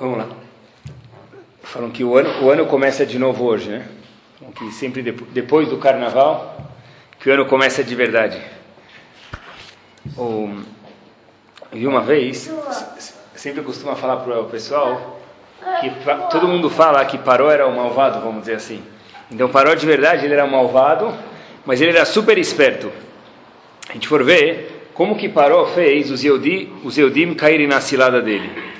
Vamos lá. Falam que o ano, o ano começa de novo hoje, né? Falam que sempre depois do carnaval, que o ano começa de verdade. eu vi uma vez, sempre costuma falar para o pessoal que todo mundo fala que Paró era o malvado, vamos dizer assim. Então Paró de verdade ele era malvado, mas ele era super esperto. A gente for ver como que Paró fez os Eudim, os Eudim caírem na cilada dele.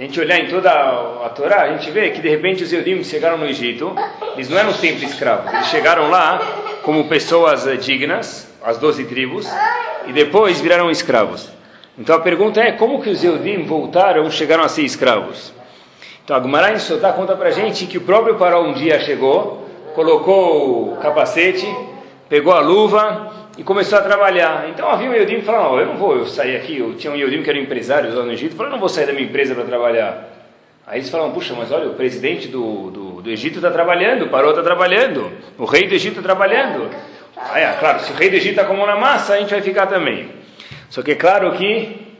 Se a gente olhar em toda a, Torá, a gente vê que de repente os Eudim chegaram no Egito, eles não eram sempre escravos, eles chegaram lá como pessoas eh, dignas, as doze tribos, e depois viraram escravos. Então a pergunta é, como que os Eudim voltaram, chegaram a ser escravos? Então a Gumará em Sotá conta pra gente que o próprio Paró um dia chegou, colocou o capacete, pegou a luva, e começou a trabalhar. Então havia um Yodim que falava, eu não vou eu sair aqui, eu tinha um Yodim que era empresário lá no Egito, falou, eu não vou sair da minha empresa para trabalhar. Aí eles falavam, puxa, mas olha, o presidente do, do, do Egito está trabalhando, o Paró está trabalhando, o rei do Egito está trabalhando. Aí, é, claro, se o rei do Egito está com a mão na massa, a gente vai ficar também. Só que é claro que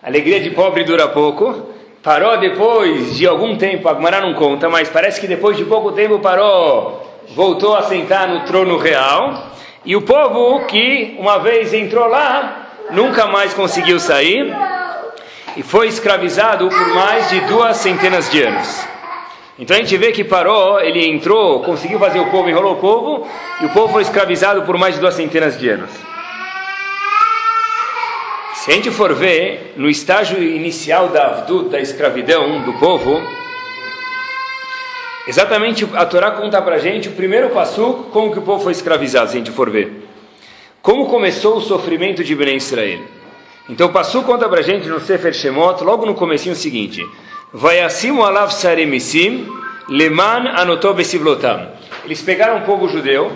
a alegria de pobre dura pouco. Paró depois de algum tempo, Agmará não conta, mas parece que depois de pouco tempo Paró voltou a sentar no trono real. E o povo que uma vez entrou lá, nunca mais conseguiu sair e foi escravizado por mais de duas centenas de anos. Então a gente vê que parou, ele entrou, conseguiu fazer o povo, enrolou o povo, e o povo foi escravizado por mais de duas centenas de anos. Se a gente for ver, no estágio inicial da Avdut, da escravidão do povo, Exatamente a Torá conta para gente o primeiro passo, como que o povo foi escravizado, se a gente for ver. Como começou o sofrimento de Ben Israel. Então o passo conta para gente no Sefer Shemot, logo no comecinho o seguinte. Vayasimu alav saremisim leman anotob esivlotam. Eles pegaram o povo judeu,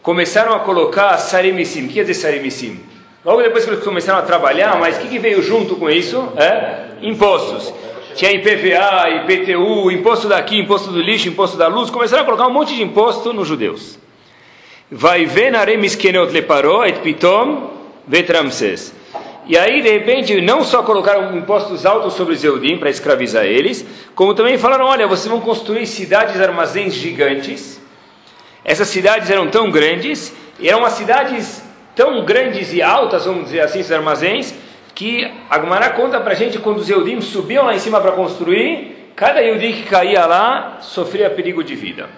começaram a colocar saremisim. O que quer dizer saremisim? Logo depois que eles começaram a trabalhar, mas o que, que veio junto com isso? É? Impostos tinha IPVA, IPTU, imposto daqui, imposto do lixo, imposto da luz, começaram a colocar um monte de imposto nos judeus. Vai ver na leparó et pitom vetramses. E aí, de repente, não só colocaram impostos altos sobre os Eudim para escravizar eles, como também falaram: olha, vocês vão construir cidades armazéns gigantes. Essas cidades eram tão grandes, eram as cidades tão grandes e altas, vamos dizer assim, esses armazéns, que a conta para a gente quando os Eudim subiam lá em cima para construir, cada Eudim que caía lá sofria perigo de vida.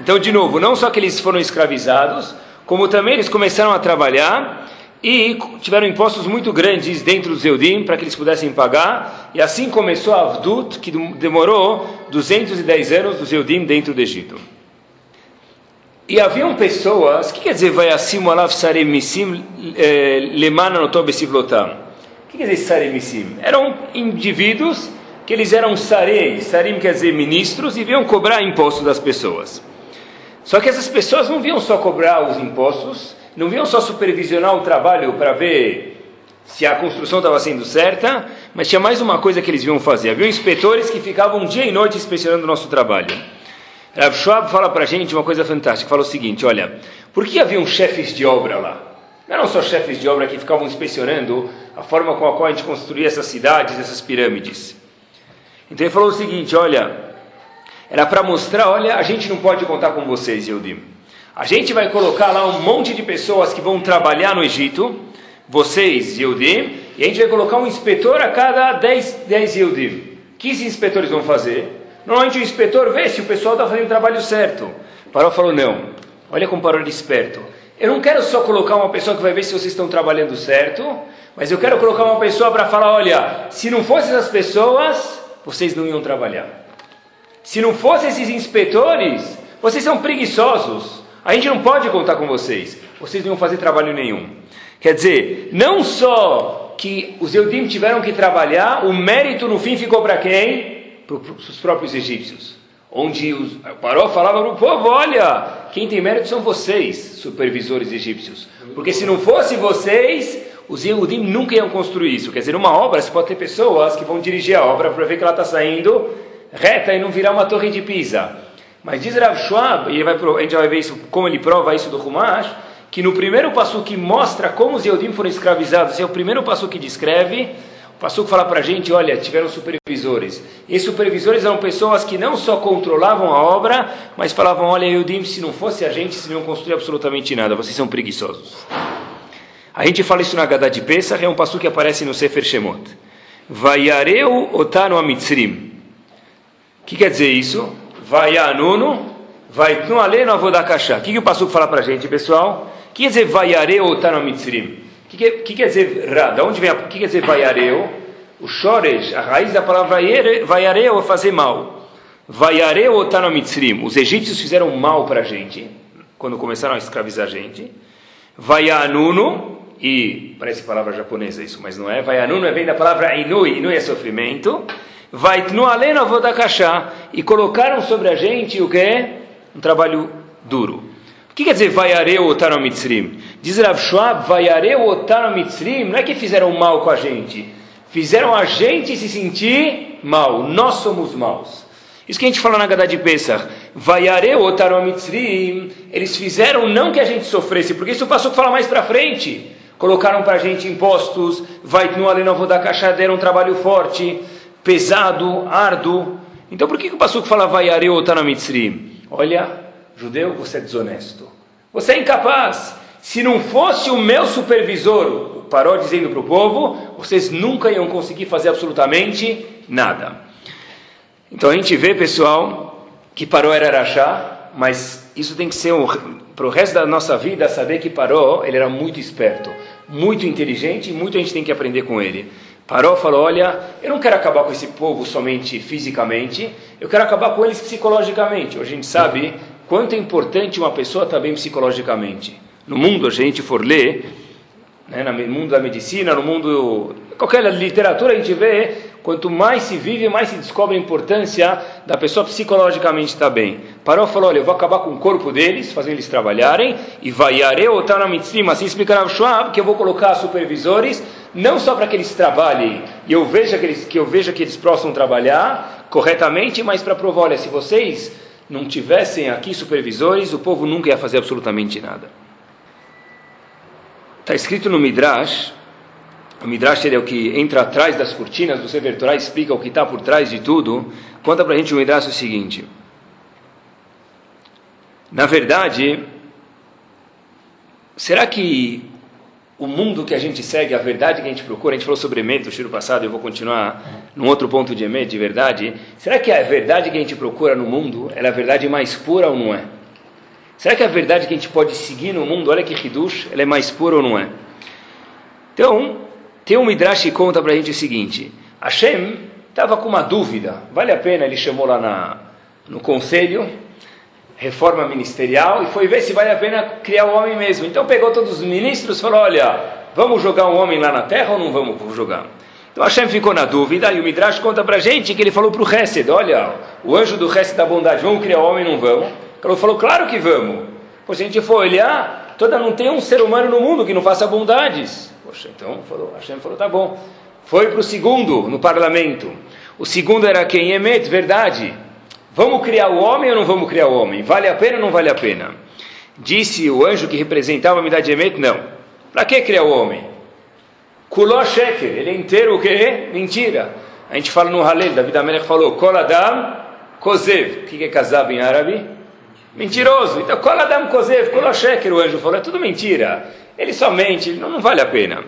Então, de novo, não só que eles foram escravizados, como também eles começaram a trabalhar e tiveram impostos muito grandes dentro dos Eudim para que eles pudessem pagar, e assim começou a Avdut, que demorou 210 anos dos Eudim dentro do Egito. E haviam pessoas, o que quer dizer vai acima alav saremisim eh, lemana notobesivlotam? O que quer dizer saremissim? Eram indivíduos que eles eram sarei, sarim quer dizer ministros, e vinham cobrar imposto das pessoas. Só que essas pessoas não vinham só cobrar os impostos, não vinham só supervisionar o trabalho para ver se a construção estava sendo certa, mas tinha mais uma coisa que eles vinham fazer. Havia inspetores que ficavam dia e noite inspecionando o nosso trabalho. Rav Schwab fala para a gente uma coisa fantástica, fala o seguinte, olha, por que haviam chefes de obra lá? Não eram só chefes de obra que ficavam inspecionando a forma com a qual a gente construía essas cidades, essas pirâmides. Então ele falou o seguinte: olha, era para mostrar, olha, a gente não pode contar com vocês, Yehudim. A gente vai colocar lá um monte de pessoas que vão trabalhar no Egito, vocês, Yehudim, e a gente vai colocar um inspetor a cada 10, 10 Yehudim. O que esses inspetores vão fazer? Normalmente o inspetor vê se o pessoal está fazendo o trabalho certo. Parou falou: não, olha como parou de esperto. Eu não quero só colocar uma pessoa que vai ver se vocês estão trabalhando certo, mas eu quero colocar uma pessoa para falar: olha, se não fossem essas pessoas, vocês não iam trabalhar. Se não fossem esses inspetores, vocês são preguiçosos. A gente não pode contar com vocês. Vocês não iam fazer trabalho nenhum. Quer dizer, não só que os Eudim tiveram que trabalhar, o mérito no fim ficou para quem? Para os próprios egípcios. Onde os, Paró falava para o povo: olha, quem tem mérito são vocês, supervisores egípcios. Porque se não fosse vocês, os Yehudim nunca iam construir isso. Quer dizer, uma obra, você pode ter pessoas que vão dirigir a obra para ver que ela está saindo reta e não virar uma torre de Pisa. Mas diz Rav Schwab, e vai, a gente vai ver isso, como ele prova isso do Humash, que no primeiro passo que mostra como os Yehudim foram escravizados, é o primeiro passo que descreve, O Passuco fala para a gente, olha, tiveram supervisores. E supervisores eram pessoas que não só controlavam a obra, mas falavam, olha, Eudim, se não fosse a gente, vocês não construir absolutamente nada, vocês são preguiçosos. A gente fala isso na Gadá de Pesach, é um passo que aparece no Sefer Shemot. Vayareu otanu amitzrim. O que quer dizer isso? Vayanunu, vaitnu aleno avodakashá. O que, que o passo fala para a gente, pessoal? O que quer dizer vayareu otanu amitzrim? O que, que, que, quer dizer ra? Da onde vem o que quer dizer vayareu? O shoresh, a raiz da palavra vayareu é fazer mal. Vayareu otanu amitzrim. Os egípcios fizeram mal para a gente, quando começaram a escravizar a gente. Vayanunu, e parece palavra japonesa isso, mas não é. Vayanuno vem da palavra inui, inui é sofrimento. Vaitnu alena vodakashá, e colocaram sobre a gente o que? Um trabalho duro. O que quer dizer vaiareu otano mitzrim? Diz Rav Schwab, vaiareu otano mitzrim, não é que fizeram mal com a gente, fizeram a gente se sentir mal, nós somos maus. Isso que a gente fala na Gadá de Pesach, vaiareu otano mitzrim, eles fizeram não que a gente sofresse, porque isso passou a falar mais para frente colocaram para a gente impostos, vai no alenovo da caixa, deram um trabalho forte, pesado, árduo. Então por que, que o Passuco fala vai areu na mitzrim? Olha, judeu, você é desonesto. Você é incapaz. Se não fosse o meu supervisor, parou dizendo para o povo, vocês nunca iam conseguir fazer absolutamente nada. Então a gente vê, pessoal, que parou era Arachá, mas isso tem que ser para o resto da nossa vida saber que Paró ele era muito esperto, muito inteligente e muito a gente tem que aprender com ele. Paró falou: Olha, eu não quero acabar com esse povo somente fisicamente, eu quero acabar com eles psicologicamente. Hoje a gente sabe quanto é importante uma pessoa estar bem psicologicamente. No mundo, a gente for ler, né, no mundo da medicina, no mundo. qualquer literatura, a gente vê Quanto mais se vive, mais se descobre a importância da pessoa psicologicamente estar bem. Parou falou: olha, eu vou acabar com o corpo deles, fazer eles trabalharem, e vai ou na mitzvah, assim explica Rav Schwab, que eu vou colocar supervisores, não só para que eles trabalhem, e eu veja que eles, que eu veja que eles possam trabalhar corretamente, mas para provar: olha, se vocês não tivessem aqui supervisores, o povo nunca ia fazer absolutamente nada. Está escrito no Midrash o Midrash é o que entra atrás das cortinas do Sefer Torah, explica o que está por trás de tudo. Conta para a gente o Midrash o seguinte. Na verdade, será que o mundo que a gente segue, a verdade que a gente procura, a gente falou sobre Emet no tiro passado, eu vou continuar num outro ponto de Emet, de verdade. Será que a verdade que a gente procura no mundo é a verdade mais pura ou não é? Será que a verdade que a gente pode seguir no mundo, olha que Hidush, ela é mais pura ou não é? Então, tem um Midrash que conta para a gente o seguinte: Hashem estava com uma dúvida, vale a pena? Ele chamou lá na, no conselho, reforma ministerial, e foi ver se vale a pena criar o homem mesmo. Então pegou todos os ministros e falou: Olha, vamos jogar um homem lá na terra ou não vamos jogar? Então Hashem ficou na dúvida e o Midrash conta para a gente que ele falou para o Hesed: Olha, o anjo do Hesed da bondade, vamos criar o homem ou não vamos? Ele falou: Claro que vamos. Pois a gente foi olhar, toda, não tem um ser humano no mundo que não faça bondades. Poxa, então falou, Hashem falou, tá bom. Foi para o segundo no parlamento. O segundo era quem? Emet, verdade. Vamos criar o homem ou não vamos criar o homem? Vale a pena ou não vale a pena? Disse o anjo que representava a de Emet, não. Para que criar o homem? Kuló sheker, ele é inteiro o quê? Mentira. A gente fala no Halel, David Amelech falou, Kol Adam Kozev. O que é casado em árabe? Mentiroso. Então, Kol Adam Kozev, Kuló sheker, o anjo falou, é tudo mentira. Ele somente, não, não vale a pena.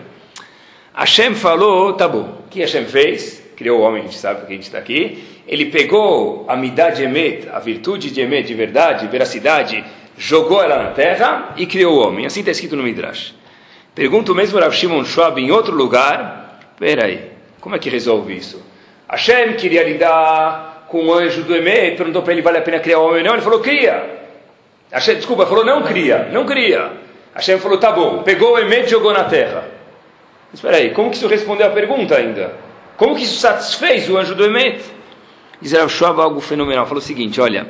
Hashem falou, tá bom. O que Hashem fez? Criou o homem, a gente sabe que a gente está aqui. Ele pegou a midá de Emet, a virtude de Emet, de verdade, veracidade, jogou ela na terra e criou o homem. Assim está escrito no Midrash. Pergunta o mesmo Rav Shimon Schwab em outro lugar. Peraí, como é que resolve isso? Hashem queria lidar com o anjo do Emet, perguntou para ele, vale a pena criar o homem ou não? Ele falou, cria. Hashem, desculpa, falou, não cria, não cria. Hashem falou, tá bom, pegou o Emet e jogou na terra. Espera aí, como que isso respondeu a pergunta ainda? Como que isso satisfez o anjo do Emet? Israel Schwab algo fenomenal, falou o seguinte, olha,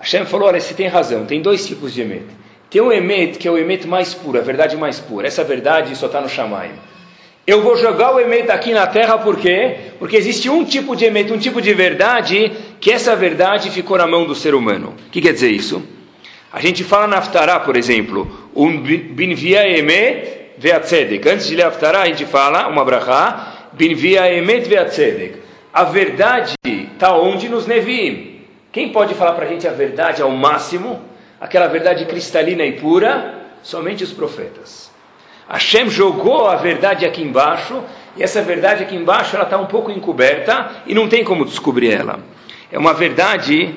Hashem falou, olha, você tem razão, tem dois tipos de Emet. Tem o Emet, que é o Emet mais puro, a verdade mais pura. Essa verdade só está no Shamayim. Eu vou jogar o Emet aqui na terra, por quê? Porque existe um tipo de Emet, um tipo de verdade, que essa verdade ficou na mão do ser humano. O que quer dizer isso? A gente fala na Aftará, por exemplo, um binvia emet veatzedek. Antes de ler Aftará, a gente fala uma brachá, binvia emet ve'atzedek. A verdade está onde nos nevim. Quem pode falar para a gente a verdade ao máximo? Aquela verdade cristalina e pura? Somente os profetas. Hashem jogou a verdade aqui embaixo, e essa verdade aqui embaixo ela está um pouco encoberta e não tem como descobrir ela. É uma verdade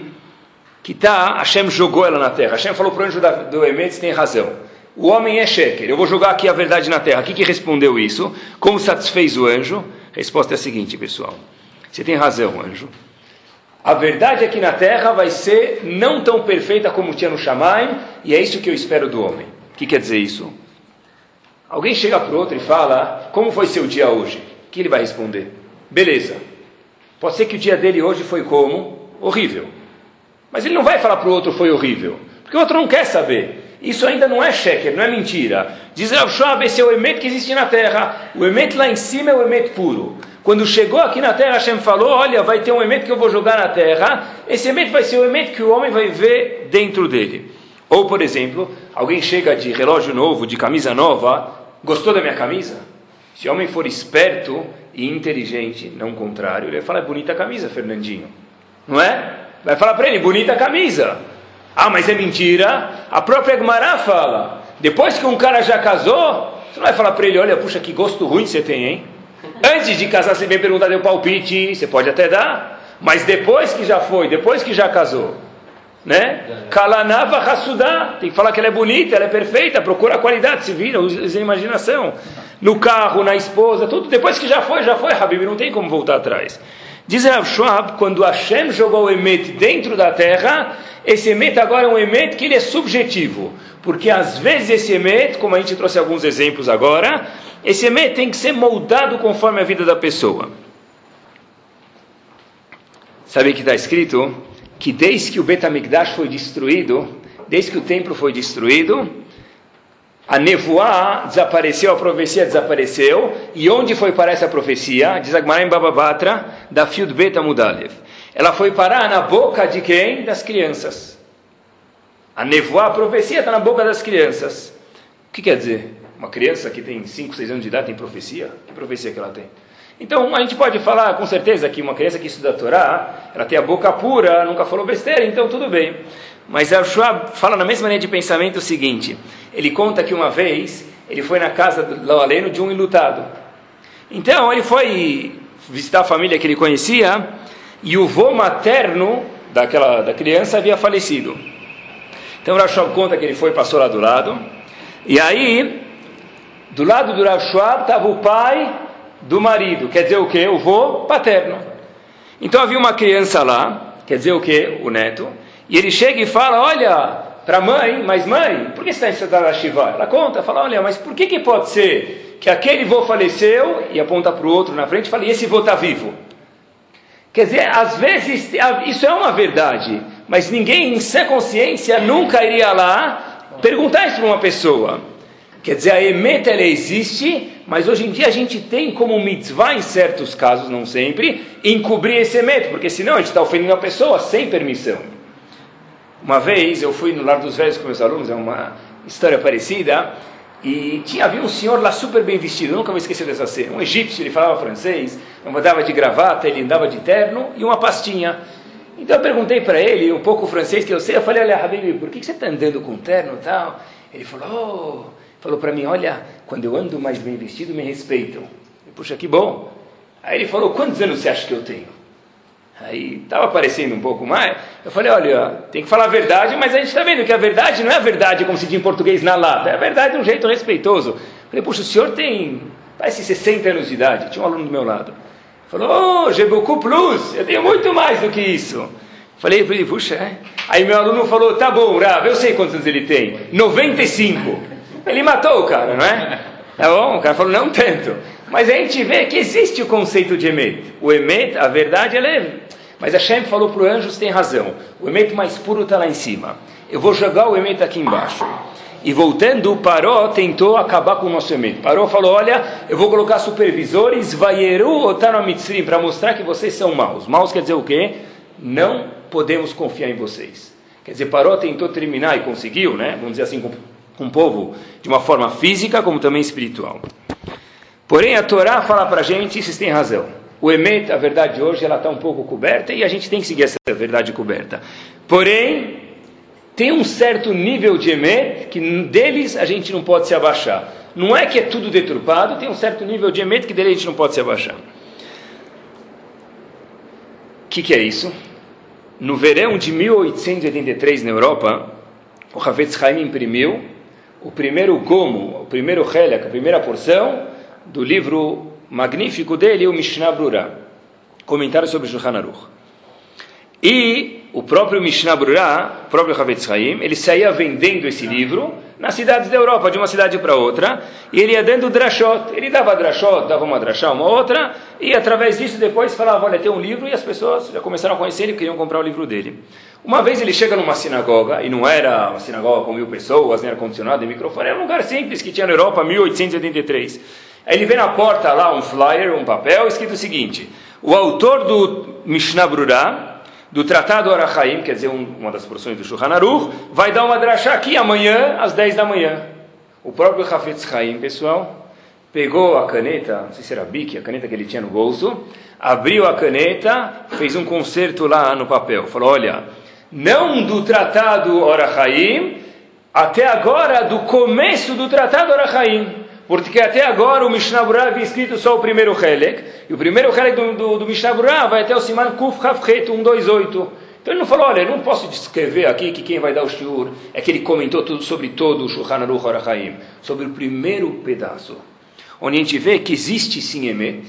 que tá, Hashem jogou ela na terra. Hashem falou para o anjo do Emet, tem razão. O homem é sheker. Eu vou jogar aqui a verdade na terra. O que, que respondeu isso? Como satisfez o anjo? A resposta é a seguinte, pessoal. Você tem razão, anjo. A verdade aqui na terra vai ser não tão perfeita como tinha no Shammai, e é isso que eu espero do homem. O que quer dizer isso? Alguém chega para o outro e fala: Como foi seu dia hoje? O que ele vai responder? Beleza. Pode ser que o dia dele hoje foi como? Horrível. Mas ele não vai falar para o outro foi horrível, porque o outro não quer saber. Isso ainda não é sheker, não é mentira. Diz Rav Schwab, esse é o emet que existe na terra. O emet lá em cima é o emet puro. Quando chegou aqui na terra, Hashem falou, olha, vai ter um emet que eu vou jogar na terra. Esse emet vai ser o emet que o homem vai ver dentro dele. Ou, por exemplo, alguém chega de relógio novo, de camisa nova, gostou da minha camisa? Se o homem for esperto e inteligente, não contrário, ele vai falar, é bonita camisa, Fernandinho. Não é? Vai falar para ele, bonita camisa. Ah, mas é mentira. A própria Gmará fala. Depois que um cara já casou, você não vai falar para ele, olha, puxa, que gosto ruim você tem, hein? Antes de casar, você vem perguntar deu palpite, você pode até dar. Mas depois que já foi, depois que já casou, né? Kalanava Hassudá, tem que falar que ela é bonita, ela é perfeita, procura a qualidade, se vira, usa a imaginação. No carro, na esposa, tudo, depois que já foi, já foi, Habib, não tem como voltar atrás. Diz Rav Schwab, quando Hashem jogou o Emet dentro da terra, esse Emet agora é um Emet que ele é subjetivo. Porque às vezes esse Emet, como a gente trouxe alguns exemplos agora, esse Emet tem que ser moldado conforme a vida da pessoa. Sabe que está escrito? Que desde que o Betamigdash foi destruído, desde que o templo foi destruído, a nevoá desapareceu, a profecia desapareceu. E onde foi parar essa profecia? Diz Agmará em Bababatra, da Fiud Beta Mudalev. Ela foi parar na boca de quem? Das crianças. A nevoá, a profecia está na boca das crianças. O que quer dizer? Uma criança que tem 5, 6 anos de idade tem profecia? Que profecia que ela tem? Então, a gente pode falar com certeza que uma criança que estuda a Torá, ela tem a boca pura, nunca falou besteira, então tudo bem. Mas a fala na mesma linha de pensamento o seguinte: ele conta que uma vez ele foi na casa do Aleno de um ilutado. Então ele foi visitar a família que ele conhecia e o vô materno daquela da criança havia falecido. Então o conta que ele foi passou lá do lado e aí do lado do Rav estava o pai do marido, quer dizer o que? O vô paterno. Então havia uma criança lá, quer dizer o que? O neto. E ele chega e fala: Olha, para a mãe, mas mãe, por que você está em a Shiva? Ela conta, fala: Olha, mas por que, que pode ser que aquele vô faleceu e aponta para o outro na frente e fala: E esse vô está vivo? Quer dizer, às vezes isso é uma verdade, mas ninguém em sã consciência nunca iria lá perguntar isso para uma pessoa. Quer dizer, a emeta ela existe, mas hoje em dia a gente tem como mitzvah, em certos casos, não sempre, encobrir esse emeta, porque senão a gente está ofendendo a pessoa sem permissão. Uma vez eu fui no Lar dos Velhos com meus alunos, é uma história parecida, e tinha, havia um senhor lá super bem vestido, nunca vou esquecer dessa cena, um egípcio, ele falava francês, andava de gravata, ele andava de terno e uma pastinha. Então eu perguntei para ele, um pouco francês que eu sei, eu falei, olha, Habib, por que você está andando com terno e tal? Ele falou, oh, falou para mim, olha, quando eu ando mais bem vestido, me respeitam. Eu, Puxa, que bom. Aí ele falou, quantos anos você acha que eu tenho? Aí estava aparecendo um pouco mais. Eu falei, olha, tem que falar a verdade, mas a gente está vendo que a verdade não é a verdade como se diz em português na lata, é a verdade de um jeito respeitoso. Eu falei, puxa, o senhor tem, parece 60 anos de idade. Tinha um aluno do meu lado. Falou, oh, beaucoup plus, eu tenho muito mais do que isso. Falei, puxa, é? Aí meu aluno falou, tá bom, Rav, eu sei quantos anos ele tem. 95. Ele matou o cara, não é? Tá bom? O cara falou, não tanto. Mas a gente vê que existe o conceito de Emet. O Emet, a verdade, ela é mas Hashem falou para o anjo, você tem razão, o emet mais puro está lá em cima. Eu vou jogar o emet aqui embaixo. E voltando, o Paró tentou acabar com o nosso emet. Paró falou, olha, eu vou colocar supervisores, vaieru otano mitzrim, para mostrar que vocês são maus. Maus quer dizer o quê? Não podemos confiar em vocês. Quer dizer, Paró tentou terminar e conseguiu, né? Vamos dizer assim, com, o povo, de uma forma física como também espiritual. Porém, a Torá fala para a gente, vocês têm razão. O Emet, a verdade hoje, ela está um pouco coberta e a gente tem que seguir essa verdade coberta. Porém, tem um certo nível de Emet que deles a gente não pode se abaixar. Não é que é tudo deturpado, tem um certo nível de Emet que dele a gente não pode se abaixar. O que, que é isso? No verão de 1883 na Europa, o Havetz Haim imprimiu o primeiro gomo, o primeiro helek, a primeira porção do livro magnífico dele, o Mishnah Brura, comentário sobre Shulchan Aruch. E o próprio Mishnah Brura, o próprio Havetz Haim, ele saía vendendo esse livro nas cidades da Europa, de uma cidade para outra, e ele ia dando drashot. Ele dava drashot, dava uma drashá, uma outra, e através disso depois falava, olha, tem um livro, e as pessoas já começaram a conhecer ele, queriam comprar o livro dele. Uma vez ele chega numa sinagoga, e não era uma sinagoga com mil pessoas, nem ar-condicionado e microfone, era um lugar simples que tinha na Europa, 1883. Aí ele vê na porta lá um flyer, um papel, escrito o seguinte: o autor do Mishnah Brurah, do Tratado Arachaim, quer dizer, um, uma das porções do Shulchan Aruch, vai dar uma drachá aqui amanhã, às 10 da manhã. O próprio Hafetz Chaim, pessoal, pegou a caneta, não sei se era a Bic, a caneta que ele tinha no bolso, abriu a caneta, fez um concerto lá no papel. Falou: olha, não do Tratado Arachaim, até agora do começo do Tratado Arachaim. Porque até agora o Mishnah Berurah havia escrito só o primeiro Helek, e o primeiro Helek do, do, do Mishnah Berurah vai até o Siman Kuf Hafchet 128. Então ele não falou, olha, eu não posso descrever aqui que quem vai dar o shiur é que ele comentou tudo sobre todo o Shulchan Aruch Arachaim, sobre o primeiro pedaço, onde a gente vê que existe sim Emet.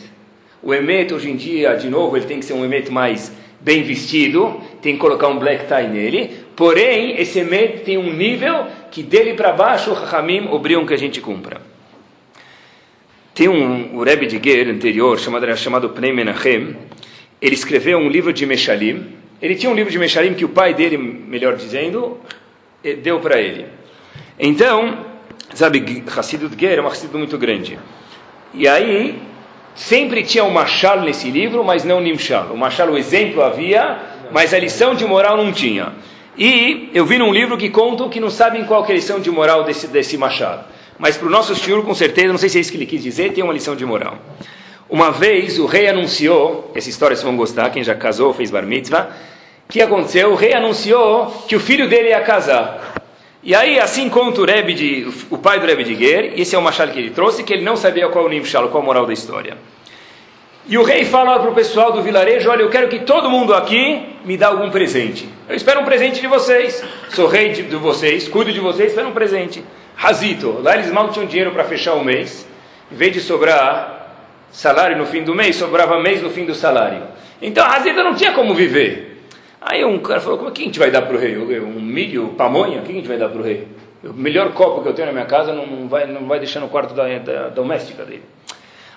O Emet hoje em dia, de novo, ele tem que ser um Emet mais bem vestido, tem que colocar um black tie nele, porém, esse Emet tem um nível que dele para baixo o Chachamim obrigam que a gente cumpra. Tem um, o Rebbe de Ger anterior, chamado, chamado Pnei Menachem, ele escreveu um livro de Meshalim. Ele tinha um livro de Meshalim que o pai dele, melhor dizendo, eh, deu para ele. Então, sabe, Hassidut Ger é uma Hassidut muito grande. E aí, sempre tinha um machal nesse livro, mas não nimshal. O machal, o exemplo havia, mas a lição de moral não tinha. E eu vi num livro que contam que não sabem qual é a lição de moral desse, desse machado. Mas para o nosso shiur, com certeza, não sei se é isso que ele quis dizer, tem uma lição de moral. Uma vez o rei anunciou, essa história vocês vão gostar, quem já casou, fez bar mitzvah, que aconteceu? O rei anunciou que o filho dele ia casar. E aí, assim conta o, Rebbe de, o pai do Rebbe de Ger, esse é o machado que ele trouxe, que ele não sabia qual o Nimshal, qual a moral da história. E o rei fala para o pessoal do vilarejo: Olha, eu quero que todo mundo aqui me dê algum presente. Eu espero um presente de vocês. Sou rei de, de vocês, cuido de vocês, espero um presente. Razito, lá eles mal tinham dinheiro para fechar o mês. Em vez de sobrar salário no fim do mês, sobrava mês no fim do salário. Então Razito não tinha como viver. Aí um cara falou: Como é que a gente vai dar para o rei? Um milho, pamonha? O que a gente vai dar para o rei? O melhor copo que eu tenho na minha casa não vai, não vai deixar no quarto da, da, doméstica dele.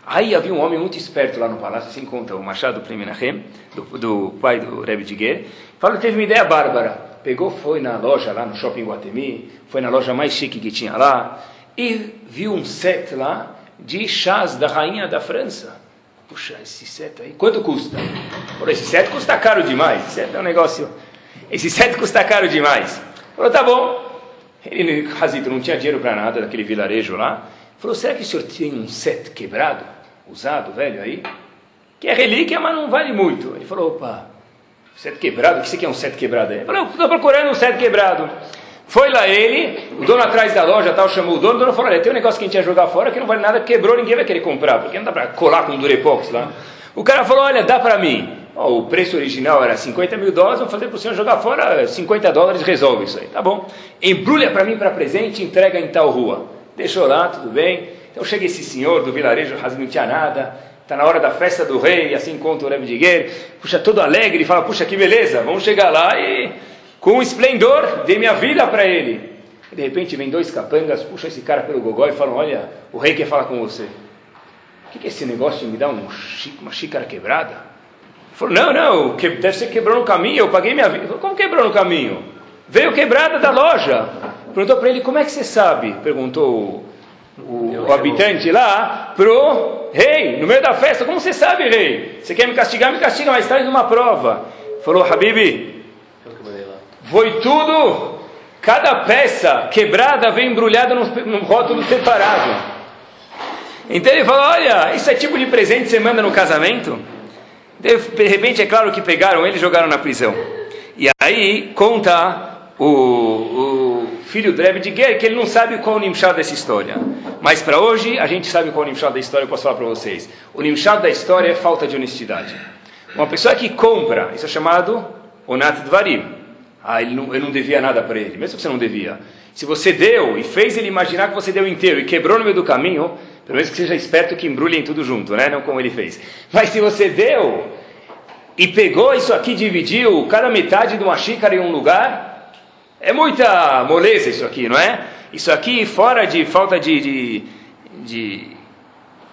Aí havia um homem muito esperto lá no palácio, assim conta o Machado Premenachem, do, do pai do Rebbe de Guer, falou que teve uma ideia bárbara pegou, foi na loja lá no Shopping Guatemi, foi na loja mais chique que tinha lá, e viu um set lá de chás da rainha da França. Puxa, esse set aí, quanto custa? Falou, esse set custa caro demais, esse set é um negócio, esse set custa caro demais. Falou, tá bom. Ele, Razito, não tinha dinheiro para nada daquele vilarejo lá. Falou, será que o senhor tem um set quebrado, usado, velho aí? Que é relíquia, mas não vale muito. Ele falou, opa, Sete quebrado? O que você quer um sete quebrado aí? Falou, estou procurando um sete quebrado. Foi lá ele, o dono atrás da loja tal, chamou o dono, o dono falou, olha, tem um negócio que a gente ia jogar fora que não vale nada, quebrou, ninguém vai querer comprar, porque não dá para colar com um durepox lá. O cara falou, olha, dá para mim. Oh, o preço original era 50 mil dólares, vamos fazer para o senhor jogar fora 50 dólares, resolve isso aí, tá bom? Embrulha para mim para presente, entrega em tal rua. Deixou lá, tudo bem. Então chega esse senhor do vilarejo, não tinha nada, está na hora da festa do rei, assim conta o Rebbe de Guer, puxa, todo alegre, fala, puxa, que beleza, vamos chegar lá e com esplendor, dê minha vida para ele. E de repente vem dois capangas, puxa esse cara pelo gogó e falam, olha, o rei quer falar com você. O que, que é esse negócio de me dar um, uma xícara quebrada? Ele falou, não, não, que, deve ser quebrou no caminho, eu paguei minha vida. Falei, como quebrou no caminho? Veio quebrada da loja. Perguntou para ele, como é que você sabe? Perguntou o, o habitante lá pro rei, no meio da festa, como você sabe, rei? Você quer me castigar? Me castiga, mas traz uma prova. Falou, Habib, foi tudo, cada peça quebrada vem embrulhada num, rótulo separado. Então ele falou, olha, isso é tipo de presente que você manda no casamento? De repente, é claro que pegaram ele e jogaram na prisão. E aí, conta o, o filho do Rebbe de Ger, que ele não sabe qual o nimshad dessa história. Mas para hoje, a gente sabe qual o nimshad da história, eu posso falar para vocês. O nimshad da história é falta de honestidade. Uma pessoa que compra, isso é chamado onat dvarim. Ah, ele não, eu não devia nada para ele, mesmo que você não devia. Se você deu e fez ele imaginar que você deu inteiro e quebrou no meio do caminho, pelo menos que seja esperto que embrulhem tudo junto, né? Não como ele fez. Mas se você deu e pegou isso aqui, dividiu cada metade de uma xícara em um lugar, é muita moleza isso aqui, não é? Isso aqui, fora de falta de, de, de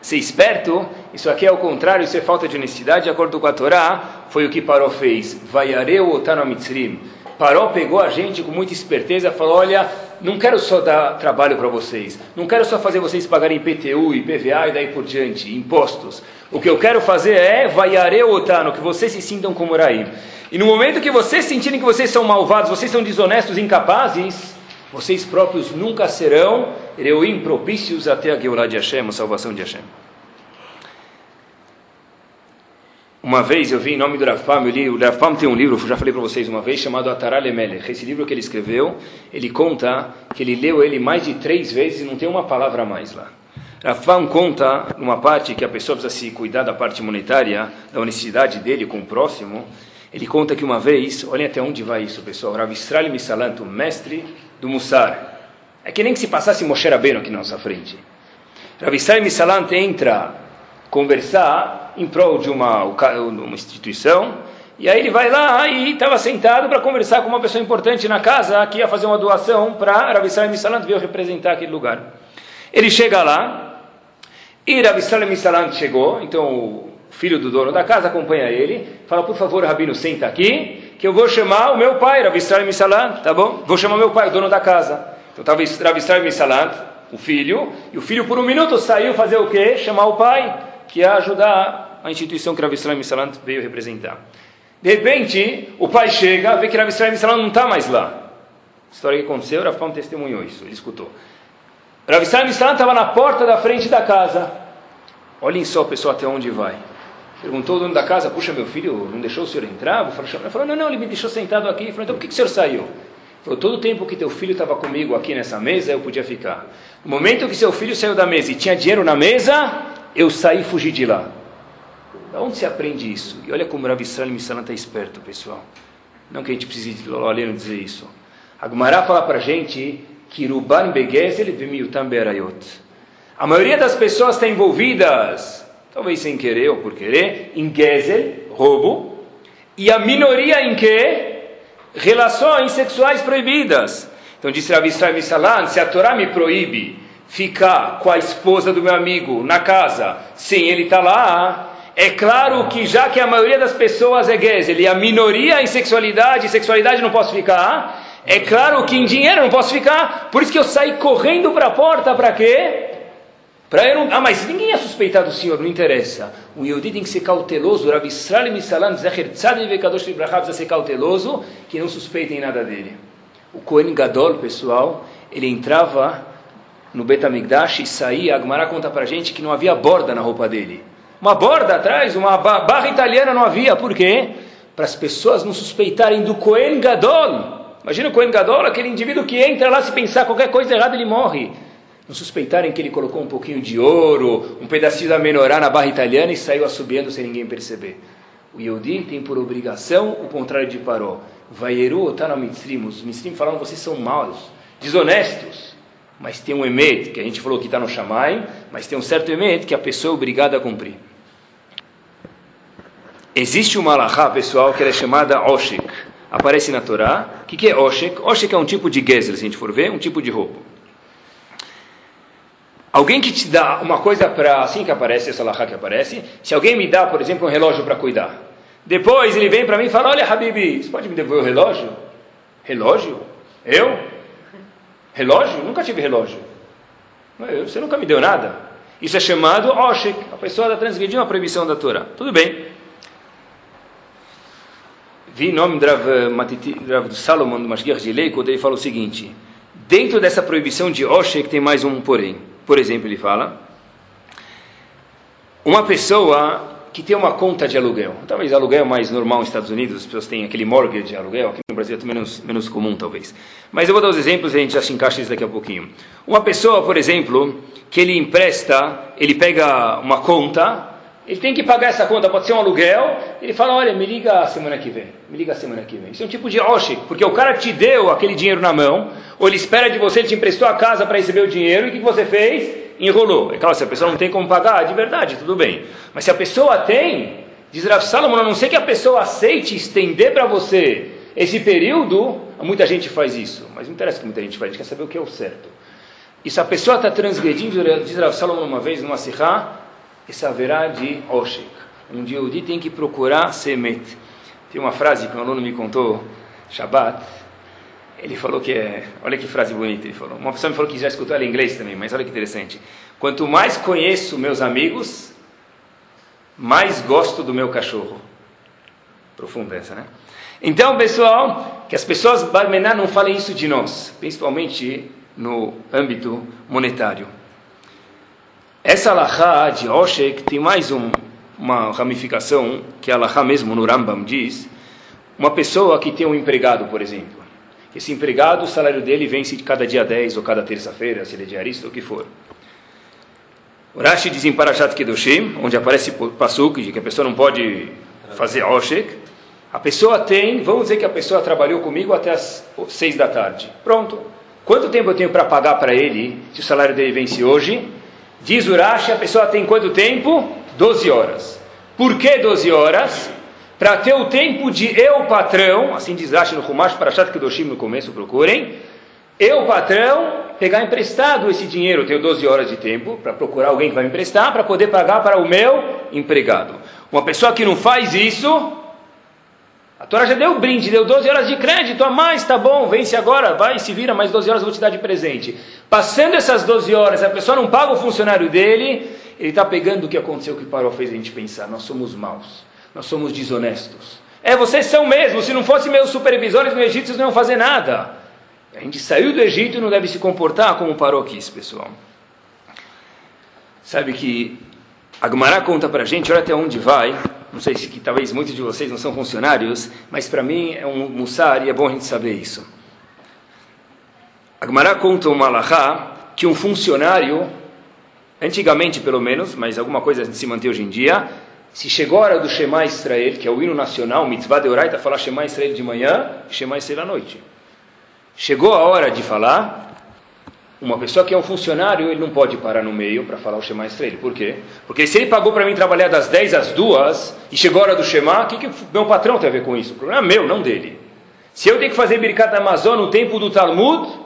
ser esperto, isso aqui é o contrário, isso é falta de honestidade, de acordo com a Torá, foi o que Paró fez. Vaiareu otano mitzrim. Paró pegou a gente com muita esperteza, falou, olha, não quero só dar trabalho para vocês, não quero só fazer vocês pagarem IPTU, IPVA e daí por diante, impostos. O que eu quero fazer é vaiareu otano, que vocês se sintam como Raí. E no momento que vocês sentirem que vocês são malvados, vocês são desonestos, incapazes, vocês próprios nunca serão reuim propícios até a Geulah de Hashem, a salvação de Hashem. Uma vez eu vi em nome do Rafam, eu li, o Rafam tem um livro, já falei para vocês uma vez, chamado Atará Lemelech. Esse livro que ele escreveu, ele conta que ele leu ele mais de três vezes e não tem uma palavra a mais lá. Rafam conta, numa parte que a pessoa precisa se cuidar da parte monetária, da honestidade dele com o próximo, ele conta que uma vez, olhem até onde vai isso, pessoal, Rav Israel Misalant, o mestre do Mussar. É que nem que se passasse Moshe Rabbeinu aqui na nossa frente. Rav Israel Misalant entra conversar em prol de uma, uma instituição, e aí ele vai lá e estava sentado para conversar com uma pessoa importante na casa, que ia fazer uma doação para Rav Israel Misalant, veio representar aquele lugar. Ele chega lá, e Rav Israel Misalant chegou, então o filho do dono da casa acompanha ele, fala, por favor, Rabino, senta aqui, que eu vou chamar o meu pai, Rav Israel Misalant, tá bom? Vou chamar meu pai, o dono da casa. Então estava Rav Israel Misalant, o filho, e o filho por um minuto saiu fazer o quê? Chamar o pai que ia ajudar a instituição que Rav Israel Misalant veio representar. De repente, o pai chega, vê que Rav Israel Misalant não está mais lá. A história que aconteceu, Rav Pam testemunhou isso, ele escutou. Rav Israel Misalant estava na porta da frente da casa. Olhem só, pessoal, até onde vai. Perguntou o dono da casa, puxa, meu filho, não deixou o senhor entrar? Ele falou, não, não, ele me deixou sentado aqui. Ele falou, então por que, que o senhor saiu? Ele falou, todo o tempo que teu filho estava comigo aqui nessa mesa, eu podia ficar. No momento que seu filho saiu da mesa e tinha dinheiro na mesa, eu saí e fugi de lá. Da onde se aprende isso? E olha como Rav Israel Missalan está esperto, pessoal. Não que a gente precise de Lololeno dizer isso. A Gumará fala para a gente que Ruban Begezel Vimiutam Berayot. A maioria das pessoas está envolvidas, talvez sem querer ou por querer, em Gezel, roubo, e a minoria em que? Relações sexuais proibidas. Então disse Rav Israel Missalan, se a Torá me proíbe ficar com a esposa do meu amigo na casa, sim, ele está lá. É claro que já que a maioria das pessoas é Gezel e a minoria em sexualidade, sexualidade não posso ficar, é claro que em dinheiro não posso ficar, por isso que eu saí correndo para a porta, para quê? Para eu não... Ah, mas ninguém é suspeitado do senhor, não interessa. O Yehudi tem que ser cauteloso, Rav Israel Misalan, Zecher Tzad Vekadosh Libraha precisa ser cauteloso, que não suspeitem nada dele. O Kohen Gadol, pessoal, ele entrava no Betamigdash e saía, a Gemara conta para gente que não havia borda na roupa dele. Uma borda atrás, uma barra italiana não havia. Por quê? Para as pessoas não suspeitarem do Kohen Gadol. Imagina o Kohen Gadol, aquele indivíduo que entra lá, se pensar qualquer coisa errada, ele morre. Não suspeitarem que ele colocou um pouquinho de ouro, um pedacinho da menorá na barra italiana e saiu assobiando sem ninguém perceber. O Yehudi tem por obrigação o contrário de Paró. Vaieru otana mitzrim. Os mitzrim falaram, vocês são maus, desonestos. Mas tem um emet, que a gente falou que está no Shamai, mas tem um certo emet que a pessoa é obrigada a cumprir. Existe uma alahá, pessoal, que é chamada Oshek. Aparece na Torá. O que, que é Oshek? Oshek é um tipo de gezel, se a gente for ver, um tipo de roupa. Alguém que te dá uma coisa para, assim que aparece, essa alahá que aparece, se alguém me dá, por exemplo, um relógio para cuidar, depois ele vem para mim e fala, olha, Habibi, você pode me devolver o relógio? Relógio? Eu? Relógio? Nunca tive relógio. Você nunca me deu nada. Isso é chamado Oshek. A pessoa está transgredindo a proibição da Torá. Tudo bem. Vi nome do Rav Salomon, do Mashgiach de Lei, quando ele fala o seguinte. Dentro dessa proibição de Oshek tem mais um porém. Por exemplo, ele fala Uma pessoa que tem uma conta de aluguel, talvez aluguel mais normal nos Estados Unidos, as pessoas têm aquele mortgage de aluguel, aqui no Brasil é menos, menos comum talvez. Mas eu vou dar os exemplos e a gente já se encaixa isso daqui a pouquinho. Uma pessoa, por exemplo, que ele empresta, ele pega uma conta, ele tem que pagar essa conta, pode ser um aluguel, ele fala, olha, me liga semana que vem, me liga semana que vem. Isso é um tipo de oshik, porque o cara te deu aquele dinheiro na mão, ou ele espera de você, ele te emprestou a casa para receber o dinheiro, e o que você fez? Enrolou. É claro, se a pessoa não tem como pagar, de verdade, tudo bem. Mas se a pessoa tem, diz Rav Salomon, a não ser que a pessoa aceite estender para você esse período, muita gente faz isso, mas não interessa que muita gente faz, a gente quer saber o que é o certo. E se a pessoa está transgredindo, diz Rav Salomon uma vez, numa sirá, isso haverá de Oshek. Um dia o dia tem que procurar Semet. Tem uma frase que um aluno me contou, Shabbat, ele falou que é. Olha que frase bonita ele falou. Uma pessoa me falou que já escutou ela em inglês também, mas olha que interessante. Quanto mais conheço meus amigos, mais gosto do meu cachorro. Profunda essa, né? Então, pessoal, que as pessoas barmenar não falem isso de nós, principalmente no âmbito monetário. Essa alahá de Oshek tem mais um, uma ramificação que a alahá mesmo no Rambam diz. Uma pessoa que tem um empregado, por exemplo. Esse empregado, o salário dele vence de cada dia 10 ou cada terça-feira, se ele é diarista ou o que for. O Rashi diz em Parashat Kedoshim, onde aparece Pasuk, de que a pessoa não pode fazer Oshek. A pessoa tem, vamos dizer que a pessoa trabalhou comigo até as 6 da tarde. Pronto. Quanto tempo eu tenho para pagar para ele, se o salário dele vence hoje? Diz o Rashi, a pessoa tem quanto tempo? 12 horas. Por que 12 horas? Para ter o tempo de eu, patrão, assim diz Rashi no Humash, para Shat Kedoshim no começo, procurem, eu, patrão, pegar emprestado esse dinheiro, eu tenho 12 horas de tempo para procurar alguém que vai me emprestar, para poder pagar para o meu empregado. Uma pessoa que não faz isso, a Torá já deu brinde, deu 12 horas de crédito a mais, tá bom, vence agora, vai, se vira, mais 12 horas eu vou te dar de presente. Passando essas 12 horas, a pessoa não paga o funcionário dele, ele está pegando o que aconteceu, o que Parou fez a gente pensar, nós somos maus nós somos desonestos. É, vocês são mesmo, se não fossem meus supervisores no Egito, vocês não iam fazer nada. A gente saiu do Egito e não deve se comportar como parou aqui, pessoal. Sabe que a conta para a gente, olha até onde vai, não sei se que talvez muitos de vocês não são funcionários, mas para mim é um mussar e é bom a gente saber isso. A conta uma alahá que um funcionário, antigamente pelo menos, mas alguma coisa se mantém hoje em dia, se chegou a hora do Shema Israel, que é o hino nacional, mitzvah de Oraita, falar Shema Israel de manhã e Shema Israel à noite. Chegou a hora de falar, uma pessoa que é um funcionário, ele não pode parar no meio para falar o Shema Israel. Por quê? Porque se ele pagou para mim trabalhar das 10 às 2 e chegou a hora do Shema, o que, que meu patrão tem a ver com isso? O problema é meu, não dele. Se eu tenho que fazer Birkat Amazon no tempo do Talmud,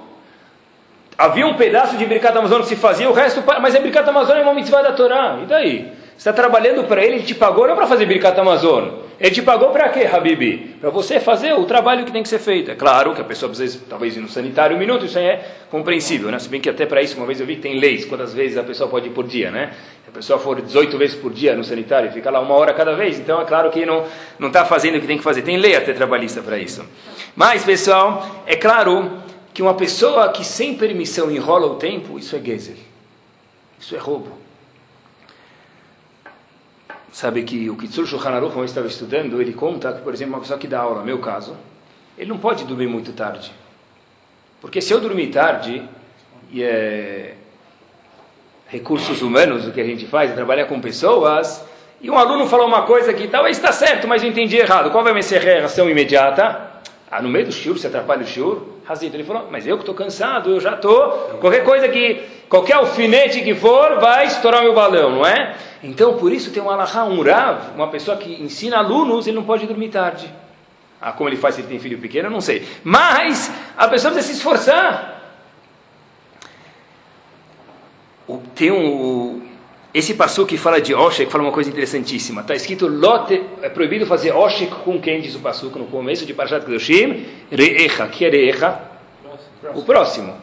havia um pedaço de Birkat Amazon que se fazia, o resto, mas a Birkat Amazon é uma mitzvah da Torá. E daí? Está trabalhando para ele, ele te pagou não para fazer Birkat Amazon. Ele te pagou para quê, Habibi? Para você fazer o trabalho que tem que ser feito. É claro que a pessoa precisa, talvez, ir no sanitário um minuto, isso aí é compreensível, né? Se bem que até para isso, uma vez eu vi que tem leis, quantas vezes a pessoa pode ir por dia, né? Se a pessoa for 18 vezes por dia no sanitário e fica lá uma hora cada vez, então é claro que não está fazendo o que tem que fazer. Tem lei até trabalhista para isso. Mas, pessoal, é claro que uma pessoa que sem permissão enrola o tempo, isso é gezel. Isso é roubo. Sabe que o Kitsur Shulchan Aruch, quando eu estava estudando, ele conta que, por exemplo, uma pessoa que dá aula, no meu caso, ele não pode dormir muito tarde. Porque se eu dormir tarde, e é recursos humanos, o que a gente faz, é trabalhar com pessoas, e um aluno falou uma coisa que talvez está certo, mas eu entendi errado. Qual vai ser a reação imediata? Ah, no meio do shiur, você atrapalha o shiur? Hazito, ele falou, mas eu que estou cansado, eu já estou, qualquer coisa que, qualquer alfinete que for, vai estourar meu balão, não é? Então, por isso tem um alahá, um rav, uma pessoa que ensina alunos, ele não pode dormir tarde. Ah, como ele faz se ele tem filho pequeno, eu não sei. Mas, a pessoa precisa se esforçar. Tem um, esse passo que fala de Oshek fala uma coisa interessantíssima. Está escrito Lote, é proibido fazer Oshek com quem diz o passo no começo de Parashat Kedoshim, Re'echa, que é Re'echa? O próximo.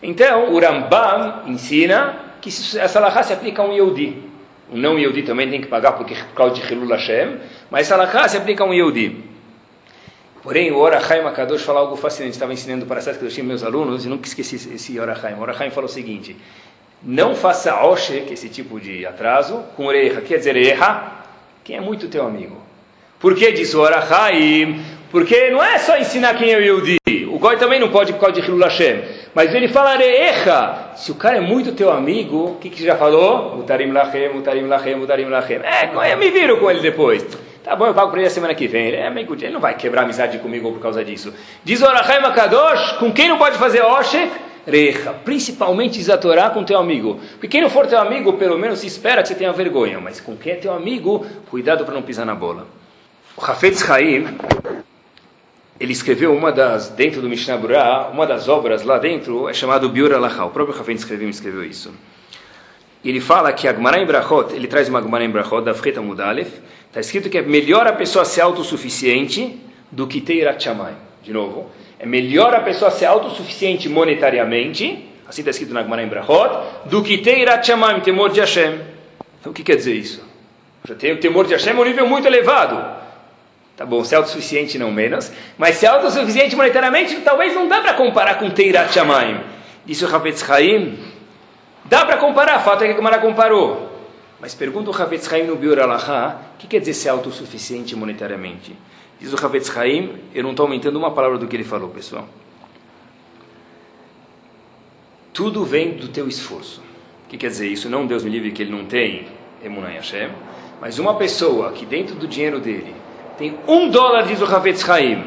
Então, o Rambam ensina que essa lahá se aplica a um Yehudi. Um não Yehudi também tem que pagar porque, por causa de Hilul Hashem, mas essa alahá se aplica a um Yehudi. Porém, o Orachaim Akadosh fala algo fascinante. Estava ensinando para Sete Kedoshim meus alunos e nunca esqueci esse Orachaim. O Orachaim falou o seguinte: Não faça oshek, esse tipo de atraso, com reha. Quer dizer, erra, quem é muito teu amigo. Por que diz o Arachaim? Porque não é só ensinar quem é o Yehudi. O Goi também não pode por causa de Hilul Hashem. Mas ele fala reha. Se o cara é muito teu amigo, o que, que já falou? Mutarim lachem, mutarim lachem, mutarim lachem. É, eu me viro com ele depois. Tá bom, eu pago para ele a semana que vem. Ele, é amigo, ele não vai quebrar amizade comigo por causa disso. Diz o Arachaim Akadosh, com quem não pode fazer Oshek? Recha, principalmente Zatorá com teu amigo. Porque quem não for teu amigo, pelo menos se espera que você tenha vergonha. Mas com quem é teu amigo, cuidado para não pisar na bola. O Hafetz Haim, ele escreveu uma das, dentro do Mishnah Burah, uma das obras lá dentro, é chamado Biur Alachá. O próprio Hafetz escreveu, escreveu isso. Ele fala que a Gemara em Brachot, ele traz uma Gemara em Brachot, da Freta Mudalef, está escrito que é melhor a pessoa ser autossuficiente do que ter Chamai. De novo, é melhor a pessoa ser autossuficiente monetariamente, assim está escrito na Gemara em Brachot, do que ter Irat Shamayim, temor de Hashem. Então o que quer dizer isso? Já tem o temor de Hashem é um nível muito elevado. Tá bom, ser autossuficiente não menos, mas ser autossuficiente monetariamente talvez não dá para comparar com Teirat Shamayim. Disse o Havetz Haim, dá para comparar, fato é que a Gemara comparou. Mas pergunta o Havetz Haim no Biur Alaha, o que quer dizer ser autossuficiente monetariamente? Diz o Havetz Haim, eu não estou aumentando uma palavra do que ele falou, pessoal. Tudo vem do teu esforço. O que quer dizer isso? Não Deus me livre que ele não tem Emunai Hashem, mas uma pessoa que dentro do dinheiro dele tem um dólar, diz o Havetz Haim,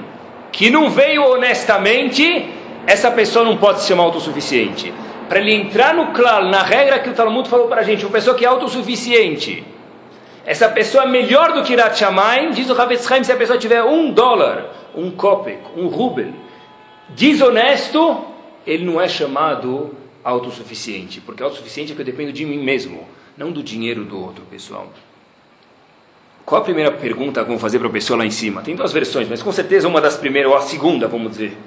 que não veio honestamente, essa pessoa não pode se chamar autossuficiente. Para ele entrar no claro, na regra que o Talmud falou para a gente, uma pessoa que é autossuficiente, essa pessoa é melhor do que Irat Shamayim, diz o Havetz se a pessoa tiver um dólar, um kopek, um rubel, desonesto, ele não é chamado autossuficiente, porque autossuficiente é que eu dependo de mim mesmo, não do dinheiro do outro, pessoal. Qual a primeira pergunta que vamos fazer para a pessoa lá em cima? Tem duas versões, mas com certeza uma das primeiras, ou a segunda, vamos dizer.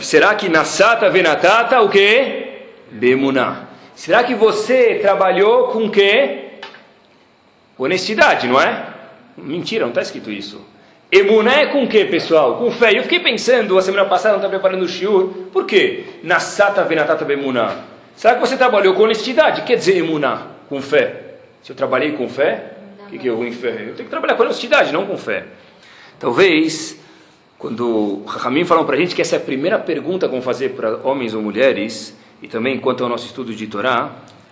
Será que Nasata Venatata, o que? Bemuná. Será que você trabalhou com o quê? Honestidade, não é? Mentira, não está escrito isso. Emuné com o que, pessoal? Com fé. Eu fiquei pensando, a semana passada, não estava preparando o shiur, por quê? Nasata venatata bemuná. Será que você trabalhou com honestidade? Quer dizer emuná, com fé. Se eu trabalhei com fé, o que, que eu vou em fé? Eu tenho que trabalhar com honestidade, não com fé. Talvez, quando Rahamim falam para a gente que essa é a primeira pergunta que vão fazer para homens ou mulheres, e também quanto ao nosso estudo de Torá,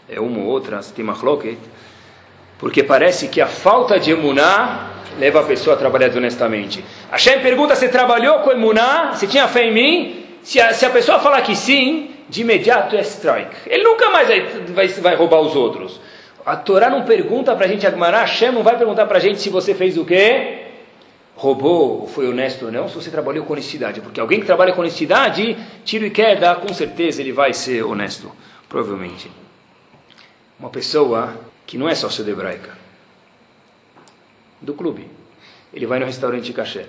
é uma ou outra, tem machloket, porque parece que a falta de emuná leva a pessoa a trabalhar desonestamente. Hashem pergunta se trabalhou com emuná, se tinha fé em mim. Se a, se a pessoa falar que sim, de imediato é strike. Ele nunca mais vai, vai, vai roubar os outros. A Torá não pergunta para a gente, Agmará, Hashem não vai perguntar para a gente se você fez o quê? Roubou ou foi honesto ou não, se você trabalhou com honestidade. Porque alguém que trabalha com honestidade, tiro e queda, com certeza ele vai ser honesto. Provavelmente. Uma pessoa que não é sócio da hebraica, do clube. Ele vai no restaurante kasher.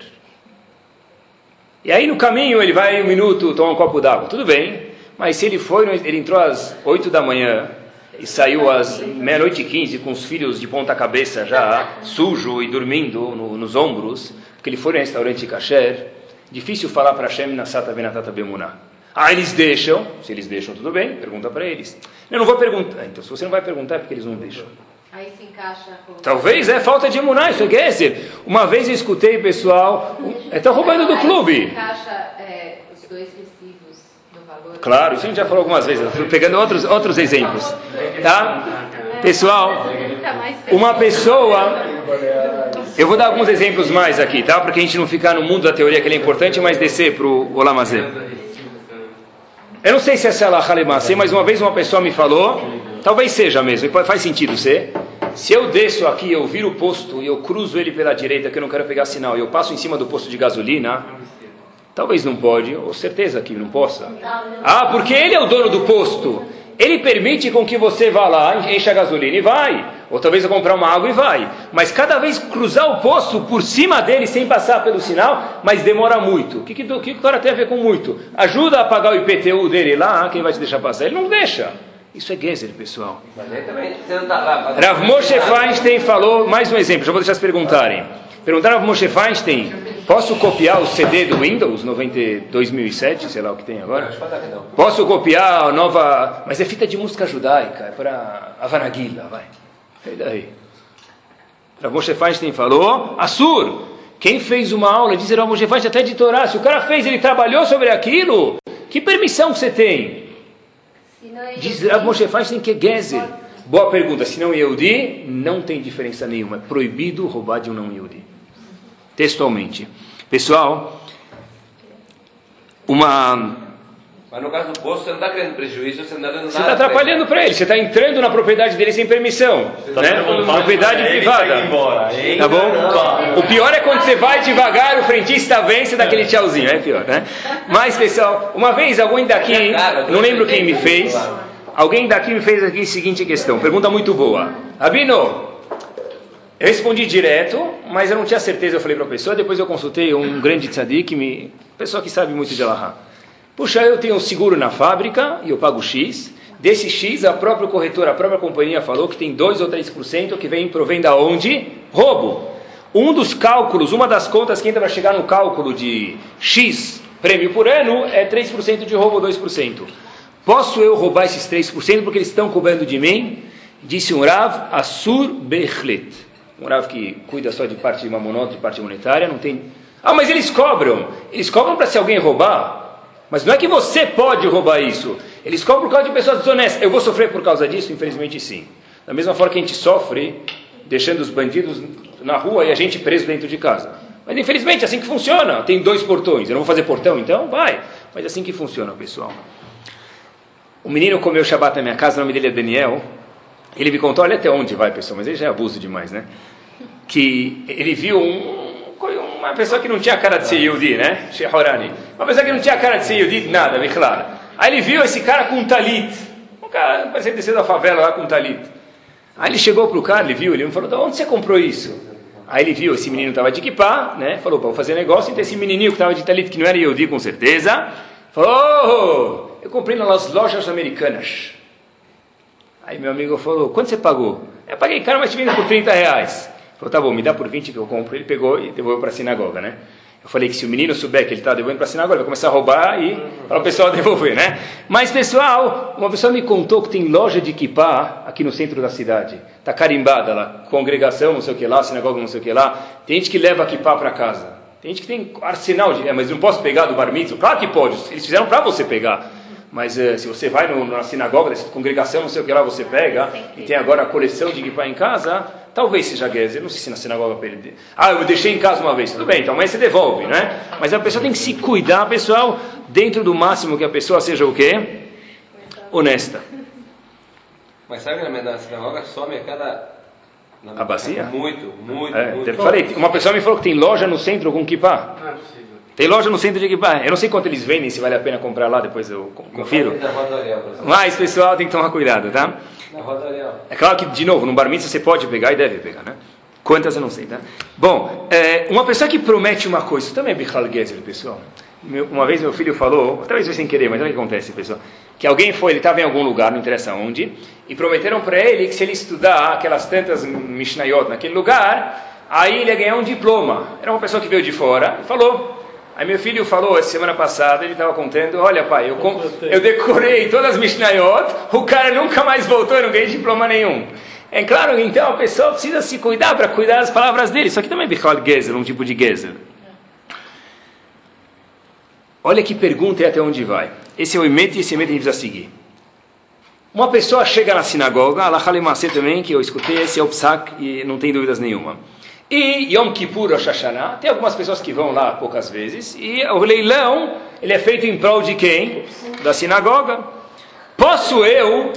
E aí no caminho ele vai um minuto tomar um copo d'água. Tudo bem, mas se ele foi, ele entrou às 8 da manhã e saiu às meia-noite e 15 com os filhos de ponta cabeça já sujo e dormindo no, nos ombros, porque ele foi no restaurante kasher, difícil falar para Hashem Nasata Benatata Bemuná. Ah, eles deixam. Se eles deixam, tudo bem. Pergunta para eles. Eu não vou perguntar. Então, se você não vai perguntar, é porque eles não deixam. Aí se encaixa com... Talvez é falta de emuná, isso é dizer. Uma vez eu escutei, pessoal, estão roubando do clube. Encaixa é, os dois recibos do valor. Claro, isso a gente já falou algumas vezes. Estou pegando outros, outros exemplos. Tá? Pessoal, uma pessoa. Eu vou dar alguns exemplos mais aqui, tá? Para que a gente não ficar no mundo da teoria que ele é importante, mas descer para o Olamazé. Eu não sei se essa é a Halemase, mas uma vez uma pessoa me falou, talvez seja mesmo, faz sentido ser. Se eu desço aqui, eu viro o posto e eu cruzo ele pela direita, que eu não quero pegar sinal, e eu passo em cima do posto de gasolina, talvez não pode, ou certeza que não possa. Ah, porque ele é o dono do posto. Ele permite com que você vá lá, encha a gasolina e vai. Ou talvez eu comprar uma água e vai. Mas cada vez cruzar o poço por cima dele sem passar pelo sinal, mas demora muito. O que, que, que o cara tem a ver com muito? Ajuda a pagar o IPTU dele lá, quem vai te deixar passar? Ele não deixa. Isso é Gezer, pessoal. Rav Moshe Feinstein falou, mais um exemplo, já vou deixar vocês perguntarem. Perguntaram a Rav Moshe Feinstein Posso copiar o CD do Windows 90, 2007, sei lá o que tem agora? Posso copiar a nova. Mas é fita de música judaica, é para Havanaguila, vai. E daí? Rav Moshe Feinstein falou, Assur, quem fez uma aula, diz Rav Moshe Feinstein até de Torá, se o cara fez, ele trabalhou sobre aquilo, que permissão você tem? Diz Rav Moshe Feinstein que é Gezer. Boa pergunta, se não Yehudi, não tem diferença nenhuma, é proibido roubar de um não Yehudi. Textualmente. Pessoal, uma mas no caso do poço, você não está criando prejuízo, você não está dando Você está atrapalhando para ele, você está entrando na propriedade dele sem permissão. Tá né? Propriedade privada. Tá bom? O pior é quando você vai devagar, o frentista vence daquele tchauzinho, é pior, né? Mas, pessoal, uma vez alguém daqui, não lembro quem me fez, alguém daqui me fez aqui a seguinte questão, pergunta muito boa. Rabino, eu respondi direto, mas eu não tinha certeza, eu falei para a pessoa, depois eu consultei um grande tzadik, me, pessoa que sabe muito de Allahá. Puxa, eu tenho um seguro na fábrica e eu pago X. Desse X, a própria corretora, a própria companhia falou que tem 2 ou 3% que vem provém da onde? Roubo. Um dos cálculos, uma das contas que entra para chegar no cálculo de X prêmio por ano é 3% de roubo ou 2%. Posso eu roubar esses 3% porque eles estão cobrando de mim? Disse um Rav, Assur Bechlet. Um Rav que cuida só de parte de mamonota, de parte monetária, não tem... Ah, mas eles cobram. Eles cobram para se alguém roubar? Mas não é que você pode roubar isso. Eles cobram por causa de pessoas desonestas. Eu vou sofrer por causa disso? Infelizmente sim. Da mesma forma que a gente sofre deixando os bandidos na rua e a gente preso dentro de casa. Mas infelizmente é assim que funciona. Tem dois portões. Eu não vou fazer portão então? Vai. Mas é assim que funciona, pessoal. O menino comeu Shabbat na minha casa, o nome dele é Daniel. Ele me contou, olha até onde vai, pessoal, mas ele já é abuso demais, né? Que ele viu um, uma pessoa que não tinha cara de ser Yehudi, né? Shehorani. Uma pessoa que não tinha cara de ser Yehudi, nada, bem claro. Aí ele viu esse cara com um talit. Um cara, parecia descer da favela lá com um talit. Aí ele chegou pro cara, ele viu, ele falou, de onde você comprou isso? Aí ele viu, esse menino estava de equipar, né? Falou, vou fazer negócio. Então esse menininho que estava de talit, que não era Yehudi com certeza, falou, oh, eu comprei nas lojas americanas. Aí meu amigo falou, quanto você pagou? Eu paguei caro, mas te vendo por 30 reais. Falou, tá bom, me dá por 20 que eu compro. Ele pegou e devolveu para a sinagoga, né? Eu falei que se o menino souber que ele está devolvendo para a sinagoga, ele vai começar a roubar e para o pessoal devolver, né? Mas, pessoal, uma pessoa me contou que tem loja de kippah aqui no centro da cidade. Está carimbada lá, congregação, não sei o que lá, sinagoga, não sei o que lá. Tem gente que leva kippah para casa. Tem gente que tem arsenal de... É, mas não posso pegar do bar mitzvah? Claro que pode, eles fizeram para você pegar. Mas uh, se você vai no, na sinagoga, nessa congregação, não sei o que lá, você pega, e tem agora a coleção de kippah em casa, talvez seja Gezer, não sei se na sinagoga perder. Ah, eu deixei em casa uma vez, tudo bem, então amanhã você devolve, né? Mas a pessoa tem que se cuidar, pessoal, dentro do máximo que a pessoa seja o quê? Honesta. Mas sabe que na sinagoga some a cada a bacia? Muito, muito, é, muito. Falei, uma pessoa me falou que tem loja no centro com kippah. Não é possível. Tem loja no centro de Equipar. Eu não sei quanto eles vendem, se vale a pena comprar lá, depois eu confiro. Mas, pessoal, tem que tomar cuidado, tá? É claro que, de novo, no bar mitzvah você pode pegar e deve pegar, né? Quantas eu não sei, tá? Bom, é, uma pessoa que promete uma coisa, isso também é Bichal Gezer, pessoal. Meu, uma vez meu filho falou, talvez foi sem querer, mas olha o que acontece, pessoal. Que alguém foi, ele estava em algum lugar, não interessa onde, e prometeram para ele que se ele estudar aquelas tantas Mishnayot naquele lugar, aí ele ia ganhar um diploma. Era uma pessoa que veio de fora e falou, Aí meu filho falou, semana passada, ele estava contando, olha pai, eu, eu decorei todas as Mishnayot, o cara nunca mais voltou, eu não ganhei diploma nenhum. É claro, então a pessoa precisa se cuidar para cuidar das palavras dele. Isso aqui também é Bichal Gezer, um tipo de Gezer. Olha que pergunta e até onde vai. Esse é o Emet e esse Emet a gente precisa seguir. Uma pessoa chega na sinagoga, Allah Halimase também, que eu escutei, esse é o Psak e não tem dúvidas nenhuma. E Yom Kippur, Rosh Hashanah, tem algumas pessoas que vão lá poucas vezes, e o leilão, ele é feito em prol de quem? Da sinagoga. Posso eu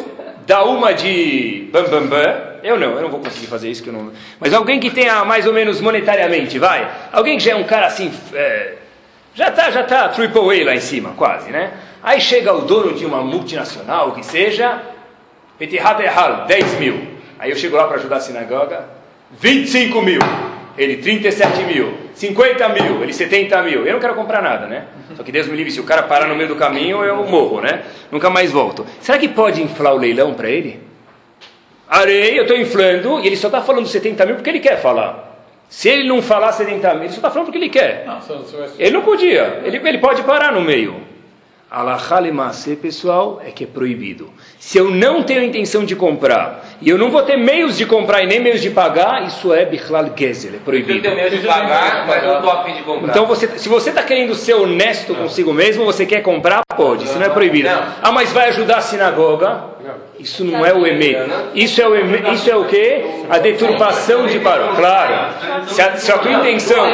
dar uma de bam bam bam? Eu não, eu não vou conseguir fazer isso, que eu não... Mas alguém que tenha mais ou menos monetariamente, vai? Alguém que já é um cara assim, é... já está já tá triple A lá em cima, quase, né? Aí chega o dono de uma multinacional, que seja, Petihat Ehal, 10 mil. Aí eu chego lá para ajudar a sinagoga, 25 mil, ele 37 mil, 50 mil, ele 70 mil. Eu não quero comprar nada, né? Só que Deus me livre, se o cara parar no meio do caminho, eu morro, né? Nunca mais volto. Será que pode inflar o leilão para ele? Areia, eu estou inflando, e ele só está falando 70 mil porque ele quer falar. Se ele não falar 70 mil, ele só está falando porque ele quer. Não, Ele não podia, ele, ele pode parar no meio. Alahalimasse, pessoal, é que é proibido. Se eu não tenho intenção de comprar, e eu não vou ter meios de comprar e nem meios de pagar, isso é Bichlal Gezel, é Eu proibido. tenho medo de pagar, mas não estou a fim de comprar. Então, você, se você está querendo ser honesto consigo mesmo, você quer comprar, pode, isso não é proibido. Não. Ah, mas vai ajudar a sinagoga? Isso não é o EME. Isso é o, eme, isso é o quê? A deturpação de paró. Claro. Se a, se a tua intenção...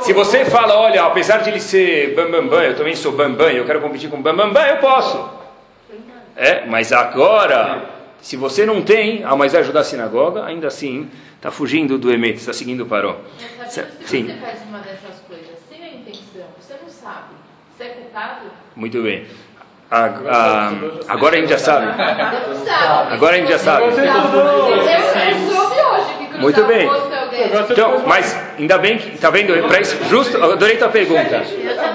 Se você fala, olha, apesar de ele ser bambambam, bam, bam, eu também sou bambam, bam, eu quero competir com bambambam, bam, bam, eu posso. É, mas agora, se você não tem, ah, mas vai ajudar a sinagoga, ainda assim, está fugindo do emet, está seguindo o paró. Mas, Se- Sim, você faz uma dessas coisas sem a intenção, você não sabe, você é culpado? muito bem. A- a- agora a gente já sabe. Agora a gente já sabe. Eu soube hoje que cruzar Muito bem. É. Então, mas ainda bem que, tá vendo? Para isso, justo, adorei tua pergunta.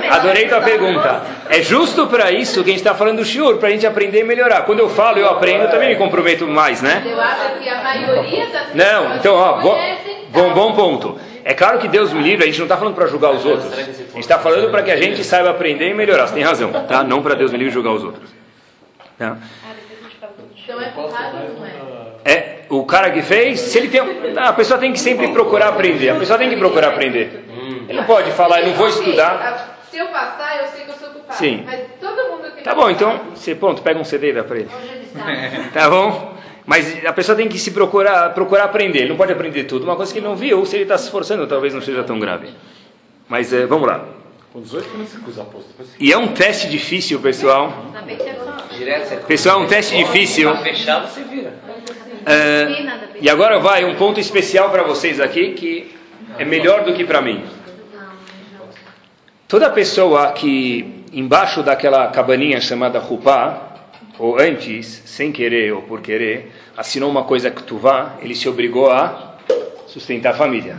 Adorei tua pergunta. É justo para isso que a gente está falando do shiur, para a gente aprender e melhorar. Quando eu falo, eu aprendo, eu também me comprometo mais, né? Eu acho que a maioria das Não, pessoas então, ó, bom, bom, bom ponto. É claro que Deus me livre, a gente não está falando para julgar os outros. A gente está falando para que a gente saiba aprender e melhorar. Você tem razão, tá? Não para Deus me livre julgar os outros. Tá? Então é culpado ou não é? É, o cara que fez, se ele tem. A pessoa tem que sempre procurar aprender. A pessoa tem que procurar aprender. Ele não pode falar, eu não vou estudar. a- Se eu passar, eu sei que eu sou culpado. Sim. Mas todo mundo que Tá bom, então, você, pronto, pega um CD e dá para ele. Hoje ele sabe. Tá bom? Mas a pessoa tem que se procurar, procurar aprender. Ele não pode aprender tudo. Uma coisa que ele não viu, se ele está se esforçando, talvez não seja tão grave. Mas eh, vamos lá. Com 18 que não se usa posto. Depois se- E é um teste difícil, pessoal. É Pessoal, é um teste difícil. Eh, e agora vai um ponto especial para vocês aqui que é melhor do que para mim. Toda pessoa que embaixo daquela cabaninha chamada Rupá, ou antes, sem querer ou por querer, assinou uma coisa que tu vá, ele se obrigou a sustentar a família.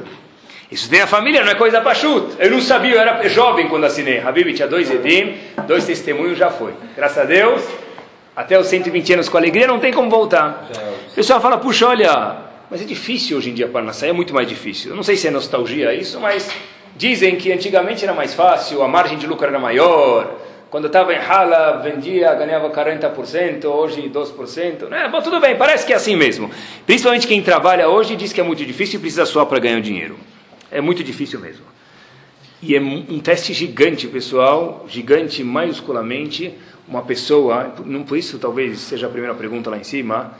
E sustentar a família não é coisa pachut. Eu não sabia, eu era jovem quando assinei. Habib tinha dois edim, dois testemunhos, já foi. Graças a Deus, até os 120 anos com alegria, não tem como voltar. O pessoal fala, puxa, olha, mas é difícil hoje em dia para nascer, é muito mais difícil. Eu não sei se é nostalgia isso, mas dizem que antigamente era mais fácil, a margem de lucro era maior. Quando eu estava em Hala, vendia, ganhava 40%, hoje 12%. Né? Bom, tudo bem, parece que é assim mesmo. Principalmente quem trabalha hoje diz que é muito difícil e precisa só para ganhar dinheiro. É muito difícil mesmo. E é um teste gigante, pessoal, gigante maiusculamente. Uma pessoa, não por isso talvez seja a primeira pergunta lá em cima,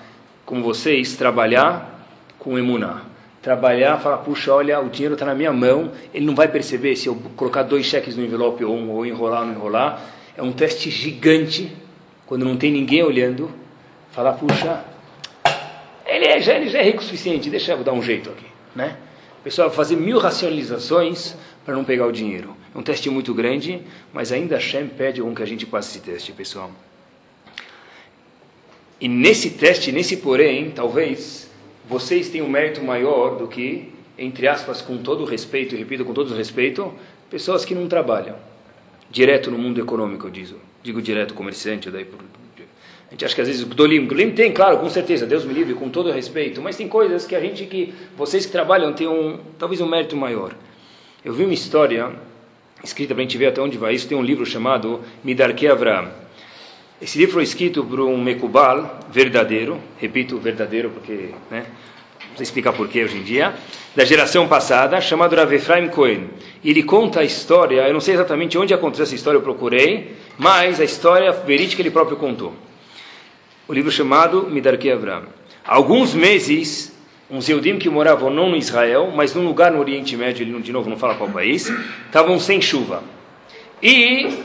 com vocês, trabalhar com emuná. Trabalhar, falar, puxa, olha, o dinheiro está na minha mão, ele não vai perceber se eu colocar dois cheques no envelope ou um, ou enrolar ou não enrolar. É um teste gigante, quando não tem ninguém olhando, falar, puxa, ele, é, já, ele já é rico o suficiente, deixa eu dar um jeito aqui, né? O pessoal vai fazer mil racionalizações para não pegar o dinheiro. É um teste muito grande, mas ainda Hashem pede com que a gente passe esse teste, pessoal. E nesse teste, nesse porém, talvez vocês tenham um mérito maior do que, entre aspas, com todo respeito, e repito, com todo respeito, pessoas que não trabalham. Direto no mundo econômico, eu digo. Digo direto, comerciante, daí por... A gente acha que às vezes o Gdolim, tem, claro, com certeza, Deus me livre, com todo respeito, mas tem coisas que a gente que, vocês que trabalham, têm um, talvez um mérito maior. Eu vi uma história, escrita para a gente ver até onde vai isso, tem um livro chamado Midarkei Avram. Esse livro foi escrito por um Mekubal verdadeiro, repito, verdadeiro, porque, né, não sei explicar porquê hoje em dia, da geração passada, chamado Rav Efraim Cohen. E ele conta a história, eu não sei exatamente onde aconteceu essa história, eu procurei, mas a história verídica ele próprio contou. O livro chamado Midarkei Avram. Alguns meses, uns Eudim que moravam não no Israel, mas num lugar no Oriente Médio, ele de novo não fala qual país, estavam sem chuva. E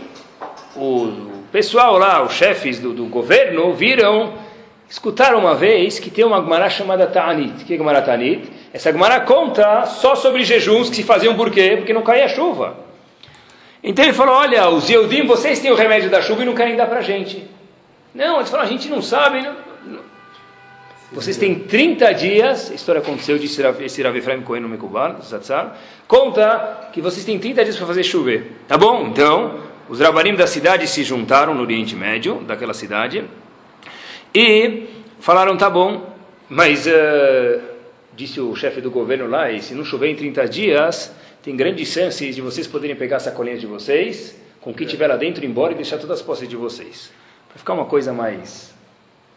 o pessoal lá, os chefes do, do governo, viram, escutaram uma vez que tem uma Gemara chamada Ta'anit. Que é Gemara Ta'anit? Essa Gemara conta só sobre jejuns que se faziam por quê? Porque não caía chuva. Então ele falou, olha, os Yehudim, vocês têm o remédio da chuva e não querem dar para a gente. Não, eles falaram, a gente não sabe. Não. Vocês têm 30 dias, a história aconteceu, disse esse Rav Efraim Cohen no Mekubal, Zatzar, conta que vocês têm 30 dias para fazer chover. Tá bom? Então, os Rabarim da cidade se juntaram no Oriente Médio, daquela cidade, e falaram, tá bom, mas eh, disse o chefe do governo lá, e se não chover em 30 dias, tem grandes chances de vocês poderem pegar a sacolinha de vocês, com o que tiver lá dentro, embora e deixar todas as posses de vocês. Para ficar uma coisa mais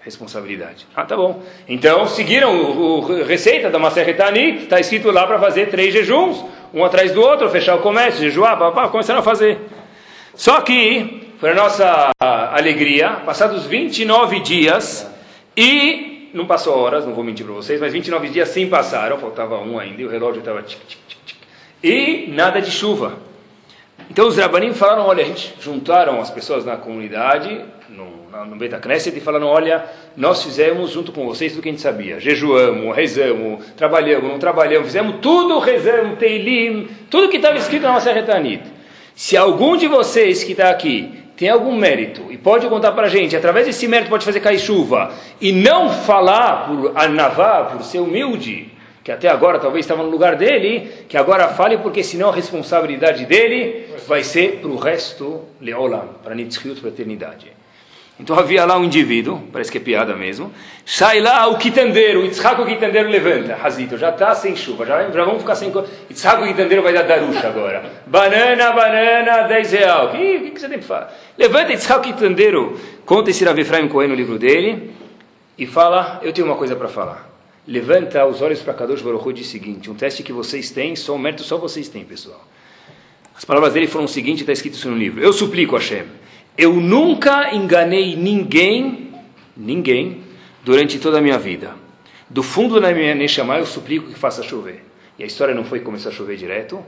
responsabilidade. Ah, tá bom. Então, seguiram o, receita da Maserhetani, está escrito lá para fazer três jejuns, um atrás do outro, fechar o comércio, jejuar, papá, começaram a fazer. Só que, para nossa alegria, passados 29 dias, e não passou horas, não vou mentir para vocês, mas 29 dias sim passaram, faltava um ainda, e o relógio estava tic, tic, tic, e nada de chuva. Então os rabanim falaram, olha, a gente juntaram as pessoas na comunidade, no, no Beta Knesset, e falaram, olha, nós fizemos junto com vocês tudo que a gente sabia. Jejuamos, rezamos, trabalhamos, não trabalhamos, fizemos tudo, rezamos, teilim, tudo que estava escrito na nossa retanit. Se algum de vocês que está aqui tem algum mérito e pode contar para a gente, através desse mérito pode fazer cair chuva, e não falar por anavá, por ser humilde, que até agora talvez estava no lugar dele, que agora fale, porque senão a responsabilidade dele vai ser para o resto, leolam, para Nitzchut, para a eternidade. Então havia lá um indivíduo, parece que é piada mesmo, sai lá o quitandeiro, o Yitzhak o quitandeiro levanta, Razito, já está sem chuva, já, já vamos ficar sem... Yitzhak o quitandeiro vai dar darusha agora. Banana, banana, 10 real. O que, que, você tem que falar? Levanta Yitzhak o quitandeiro, conta esse Rav Efraim Cohen no livro dele, e fala, eu tenho uma coisa para falar. Levanta os olhos para Kadosh Baruch Hu e diz o seguinte, um teste que vocês têm, só um mérito só vocês têm, pessoal. As palavras dele foram o seguinte, está escrito isso no livro. Eu suplico Hashem, eu nunca enganei ninguém, ninguém, durante toda a minha vida. Do fundo da minha Neshama eu suplico que faça chover. E a história não foi que começou a chover direto,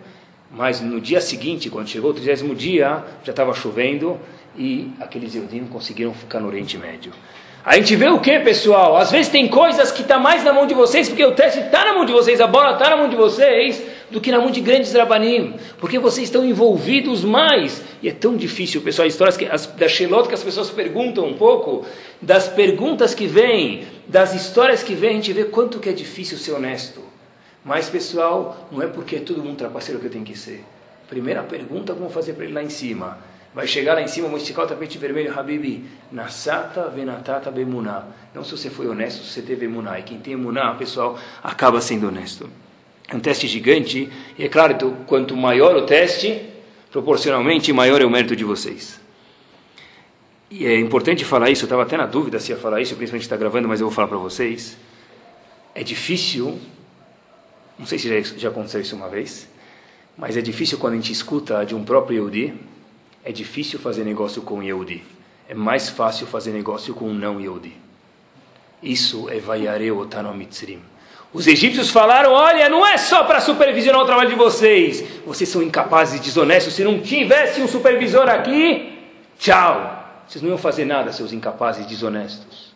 mas no dia seguinte, quando chegou o trigésimo dia, já estava chovendo e aqueles Eudim conseguiram ficar no Oriente Médio. A gente vê o que, pessoal? Às vezes tem coisas que estão tá mais na mão de vocês, porque o teste está na mão de vocês, a bola está na mão de vocês, do que na mão de grandes rabanim, porque vocês estão envolvidos mais. E é tão difícil, pessoal, histórias que, as, da Shelot que as pessoas perguntam um pouco, das perguntas que vêm, das histórias que vêm, a gente vê quanto que é difícil ser honesto. Mas, pessoal, não é porque é todo mundo trapaceiro que eu tenho que ser. Primeira pergunta, como fazer para ele lá em cima? Vai chegar lá em cima, vou esticar o tapete vermelho, Habibi, Nasata venatata bemuná. Não se você foi honesto, se você teve emuná. E quem tem emuná, pessoal, acaba sendo honesto. É um teste gigante, e é claro, então, quanto maior o teste, proporcionalmente maior é o mérito de vocês. E é importante falar isso, eu estava até na dúvida se ia falar isso, principalmente está gravando, mas eu vou falar para vocês. É difícil, não sei se já, já aconteceu isso uma vez, mas é difícil quando a gente escuta de um próprio Yehudi, é difícil fazer negócio com Yehudi. É mais fácil fazer negócio com um não Yehudi. Isso é Vayare Otano Mitzrim. Os egípcios falaram: olha, não é só para supervisionar o trabalho de vocês. Vocês são incapazes desonestos. Se não tivesse um supervisor aqui, tchau. Vocês não iam fazer nada, seus incapazes desonestos.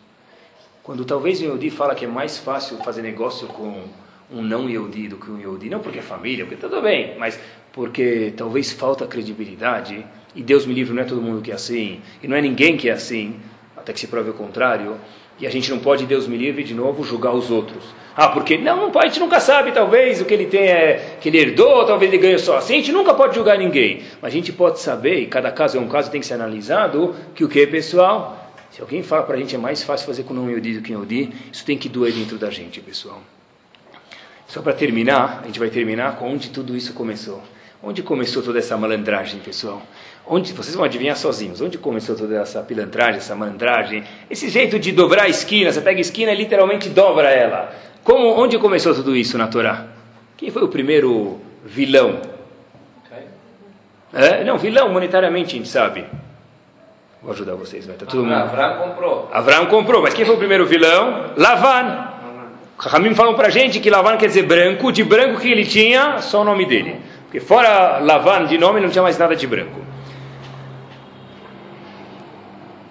Quando talvez o Yehudi fala que é mais fácil fazer negócio com um não Yehudi do que um Yehudi, não porque é família, porque tudo bem, mas porque talvez falta credibilidade e Deus me livre, não é todo mundo que é assim, e não é ninguém que é assim, até que se prove o contrário, e a gente não pode, Deus me livre, de novo, julgar os outros. Ah, porque não, não pode, a gente nunca sabe, talvez o que ele tem é que ele herdou, talvez ele ganhe só assim, a gente nunca pode julgar ninguém. Mas a gente pode saber, e cada caso é um caso, tem que ser analisado, que o que, pessoal? Se alguém fala para a gente é mais fácil fazer com não Yodi do que Yodi, isso tem que doer dentro da gente, pessoal. Só para terminar, a gente vai terminar com onde tudo isso começou. Onde começou toda essa malandragem, pessoal? Onde vocês vão adivinhar sozinhos? Onde começou toda essa pilantragem, essa malandragem? Esse jeito de dobrar a esquina, você pega a esquina e literalmente dobra ela. Como, onde começou tudo isso na Torá? Quem foi o primeiro vilão? É? Não, vilão monetariamente a gente sabe. Vou ajudar vocês, vai. Tá todo mundo. Avram comprou. Avram comprou, mas quem foi o primeiro vilão? Lavan. Ramim falam pra gente que Lavan quer dizer branco, de branco que ele tinha, só o nome dele. Porque fora Lavan de nome não tinha mais nada de branco.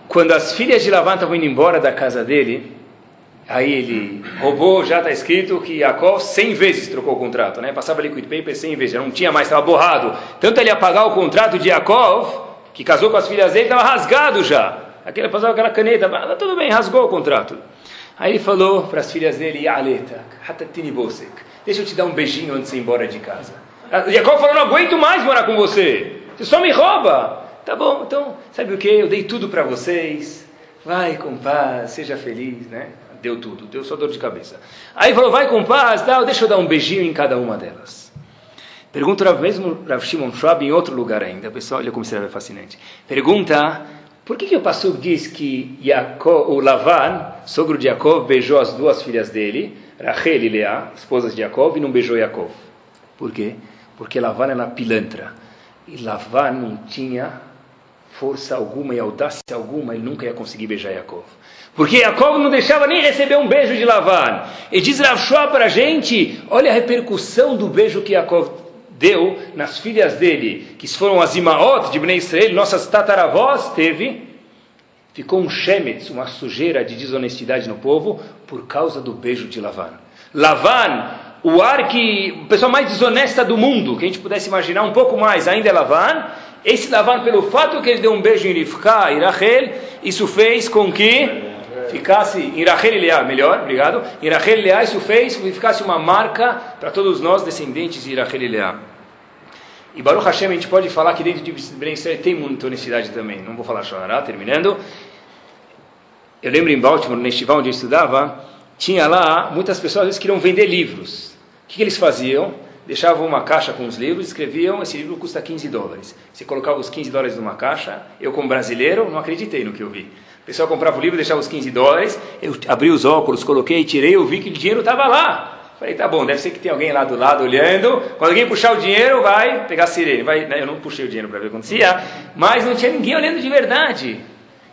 Quando as filhas de Lavan estavam indo embora da casa dele, aí ele roubou, já está escrito que Jacó 100 vezes trocou o contrato, né? Passava liquid paper 100 vezes, já não tinha mais, estava borrado. Tanto ele ia pagar o contrato de Jacó, que casou com as filhas dele, estava rasgado já. Aquele passava aquela caneta, mas tudo bem, rasgou o contrato. Aí ele falou para as filhas dele, Aleta, deixa eu te dar um beijinho antes de ir embora de casa. Jacó falou: Não aguento mais morar com você. Você só me rouba. Tá bom, então, sabe o que? Eu dei tudo para vocês. Vai com paz, seja feliz, né? deu tudo, deu só dor de cabeça. Aí falou, vai com paz, tal, deixa eu dar um beijinho em cada uma delas. Pergunta mesmo Rav Shimon Schwab em outro lugar ainda. Pessoal, olha como isso é fascinante. Pergunta, por que, que o Passuco diz que Yaakov, o Lavan, sogro de Yaakov, beijou as duas filhas dele, Rachel e Leá, esposas de Yaakov, e não beijou Yaakov? Por quê? Porque Lavan era pilantra. E Lavan não tinha força alguma e audácia alguma, ele nunca ia conseguir beijar Yaakov. Porque Jacob não deixava nem receber um beijo de Lavan. E diz Rav para a gente, olha a repercussão do beijo que Jacob deu nas filhas dele, que foram as Imaot de Bnei Israel, nossas tataravós, teve, ficou um shemetz, uma sujeira de desonestidade no povo, por causa do beijo de Lavan. Lavan, o ar que, a pessoa mais desonesta do mundo, que a gente pudesse imaginar um pouco mais, ainda é Lavan, esse Lavan, pelo fato que ele deu um beijo em Rivka e Rachel, isso fez com que ficasse em Rachel e Leá, melhor, obrigado, em Rachel e Leá, isso fez que ficasse uma marca para todos nós, descendentes de Rachel e Leá. E Baruch Hashem, a gente pode falar que dentro de Ben tem muita honestidade também. Não vou falar Shonará, terminando. Eu lembro em Baltimore, no festival onde eu estudava, tinha lá, muitas pessoas vezes queriam vender livros. O que, que eles faziam? Deixavam uma caixa com os livros, escreviam, esse livro custa 15 dólares. Você colocava os 15 dólares numa caixa, eu como brasileiro não acreditei no que eu vi. O pessoal comprava o livro, deixava os 15 dólares, eu abri os óculos, coloquei, tirei, eu vi que o dinheiro estava lá. Falei, tá bom, deve ser que tem alguém lá do lado olhando. Quando alguém puxar o dinheiro, vai pegar a sirene. Vai, né, eu não puxei o dinheiro para ver o que acontecia, mas não tinha ninguém olhando de verdade.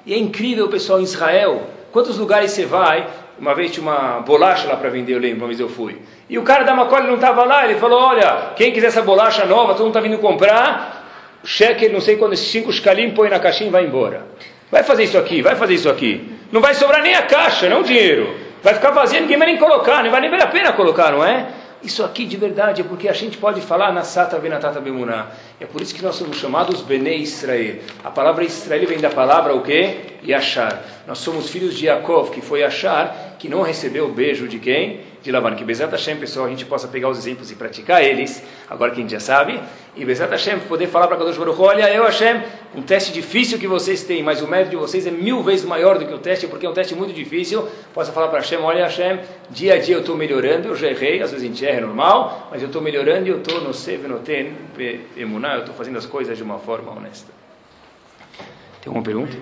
E é incrível, pessoal, em Israel. Quantos lugares você vai? Uma vez tinha uma bolacha lá para vender, eu lembro, uma vez eu fui. E o cara da Macaulay não estava lá, ele falou, olha, quem quiser essa bolacha nova, todo mundo está vindo comprar, cheque, não sei quando, esses cinco escalim, põe na caixinha e vai embora. Vai fazer isso aqui, vai fazer isso aqui. Não vai sobrar nem a caixa, não o dinheiro. Vai ficar vazia, ninguém vai nem colocar, não vai nem valer a pena colocar, não é? Isso aqui de verdade é porque a gente pode falar na Sata Benatata Bemuná. É por isso que nós somos chamados Bene Israel. A palavra Israel vem da palavra o quê? Yashar. Nós somos filhos de Yaakov, que foi Yashar, que não recebeu o beijo de quem? De Lavan. Que Bezat Hashem, pessoal, a gente possa pegar os exemplos e praticar eles, agora que a gente já sabe. E Bezat Hashem, poder falar para Kadosh Baruch olha, eu Hashem, um teste difícil que vocês têm, mas o mérito de vocês é mil vezes maior do que o teste, porque é um teste muito difícil. Possa falar para Hashem, olha Hashem, dia a dia eu estou melhorando, eu já errei, às vezes a gente erra, é normal, mas eu estou melhorando e eu estou no Sev, no Ten, eu estou fazendo as coisas de uma forma honesta. Tem alguma pergunta?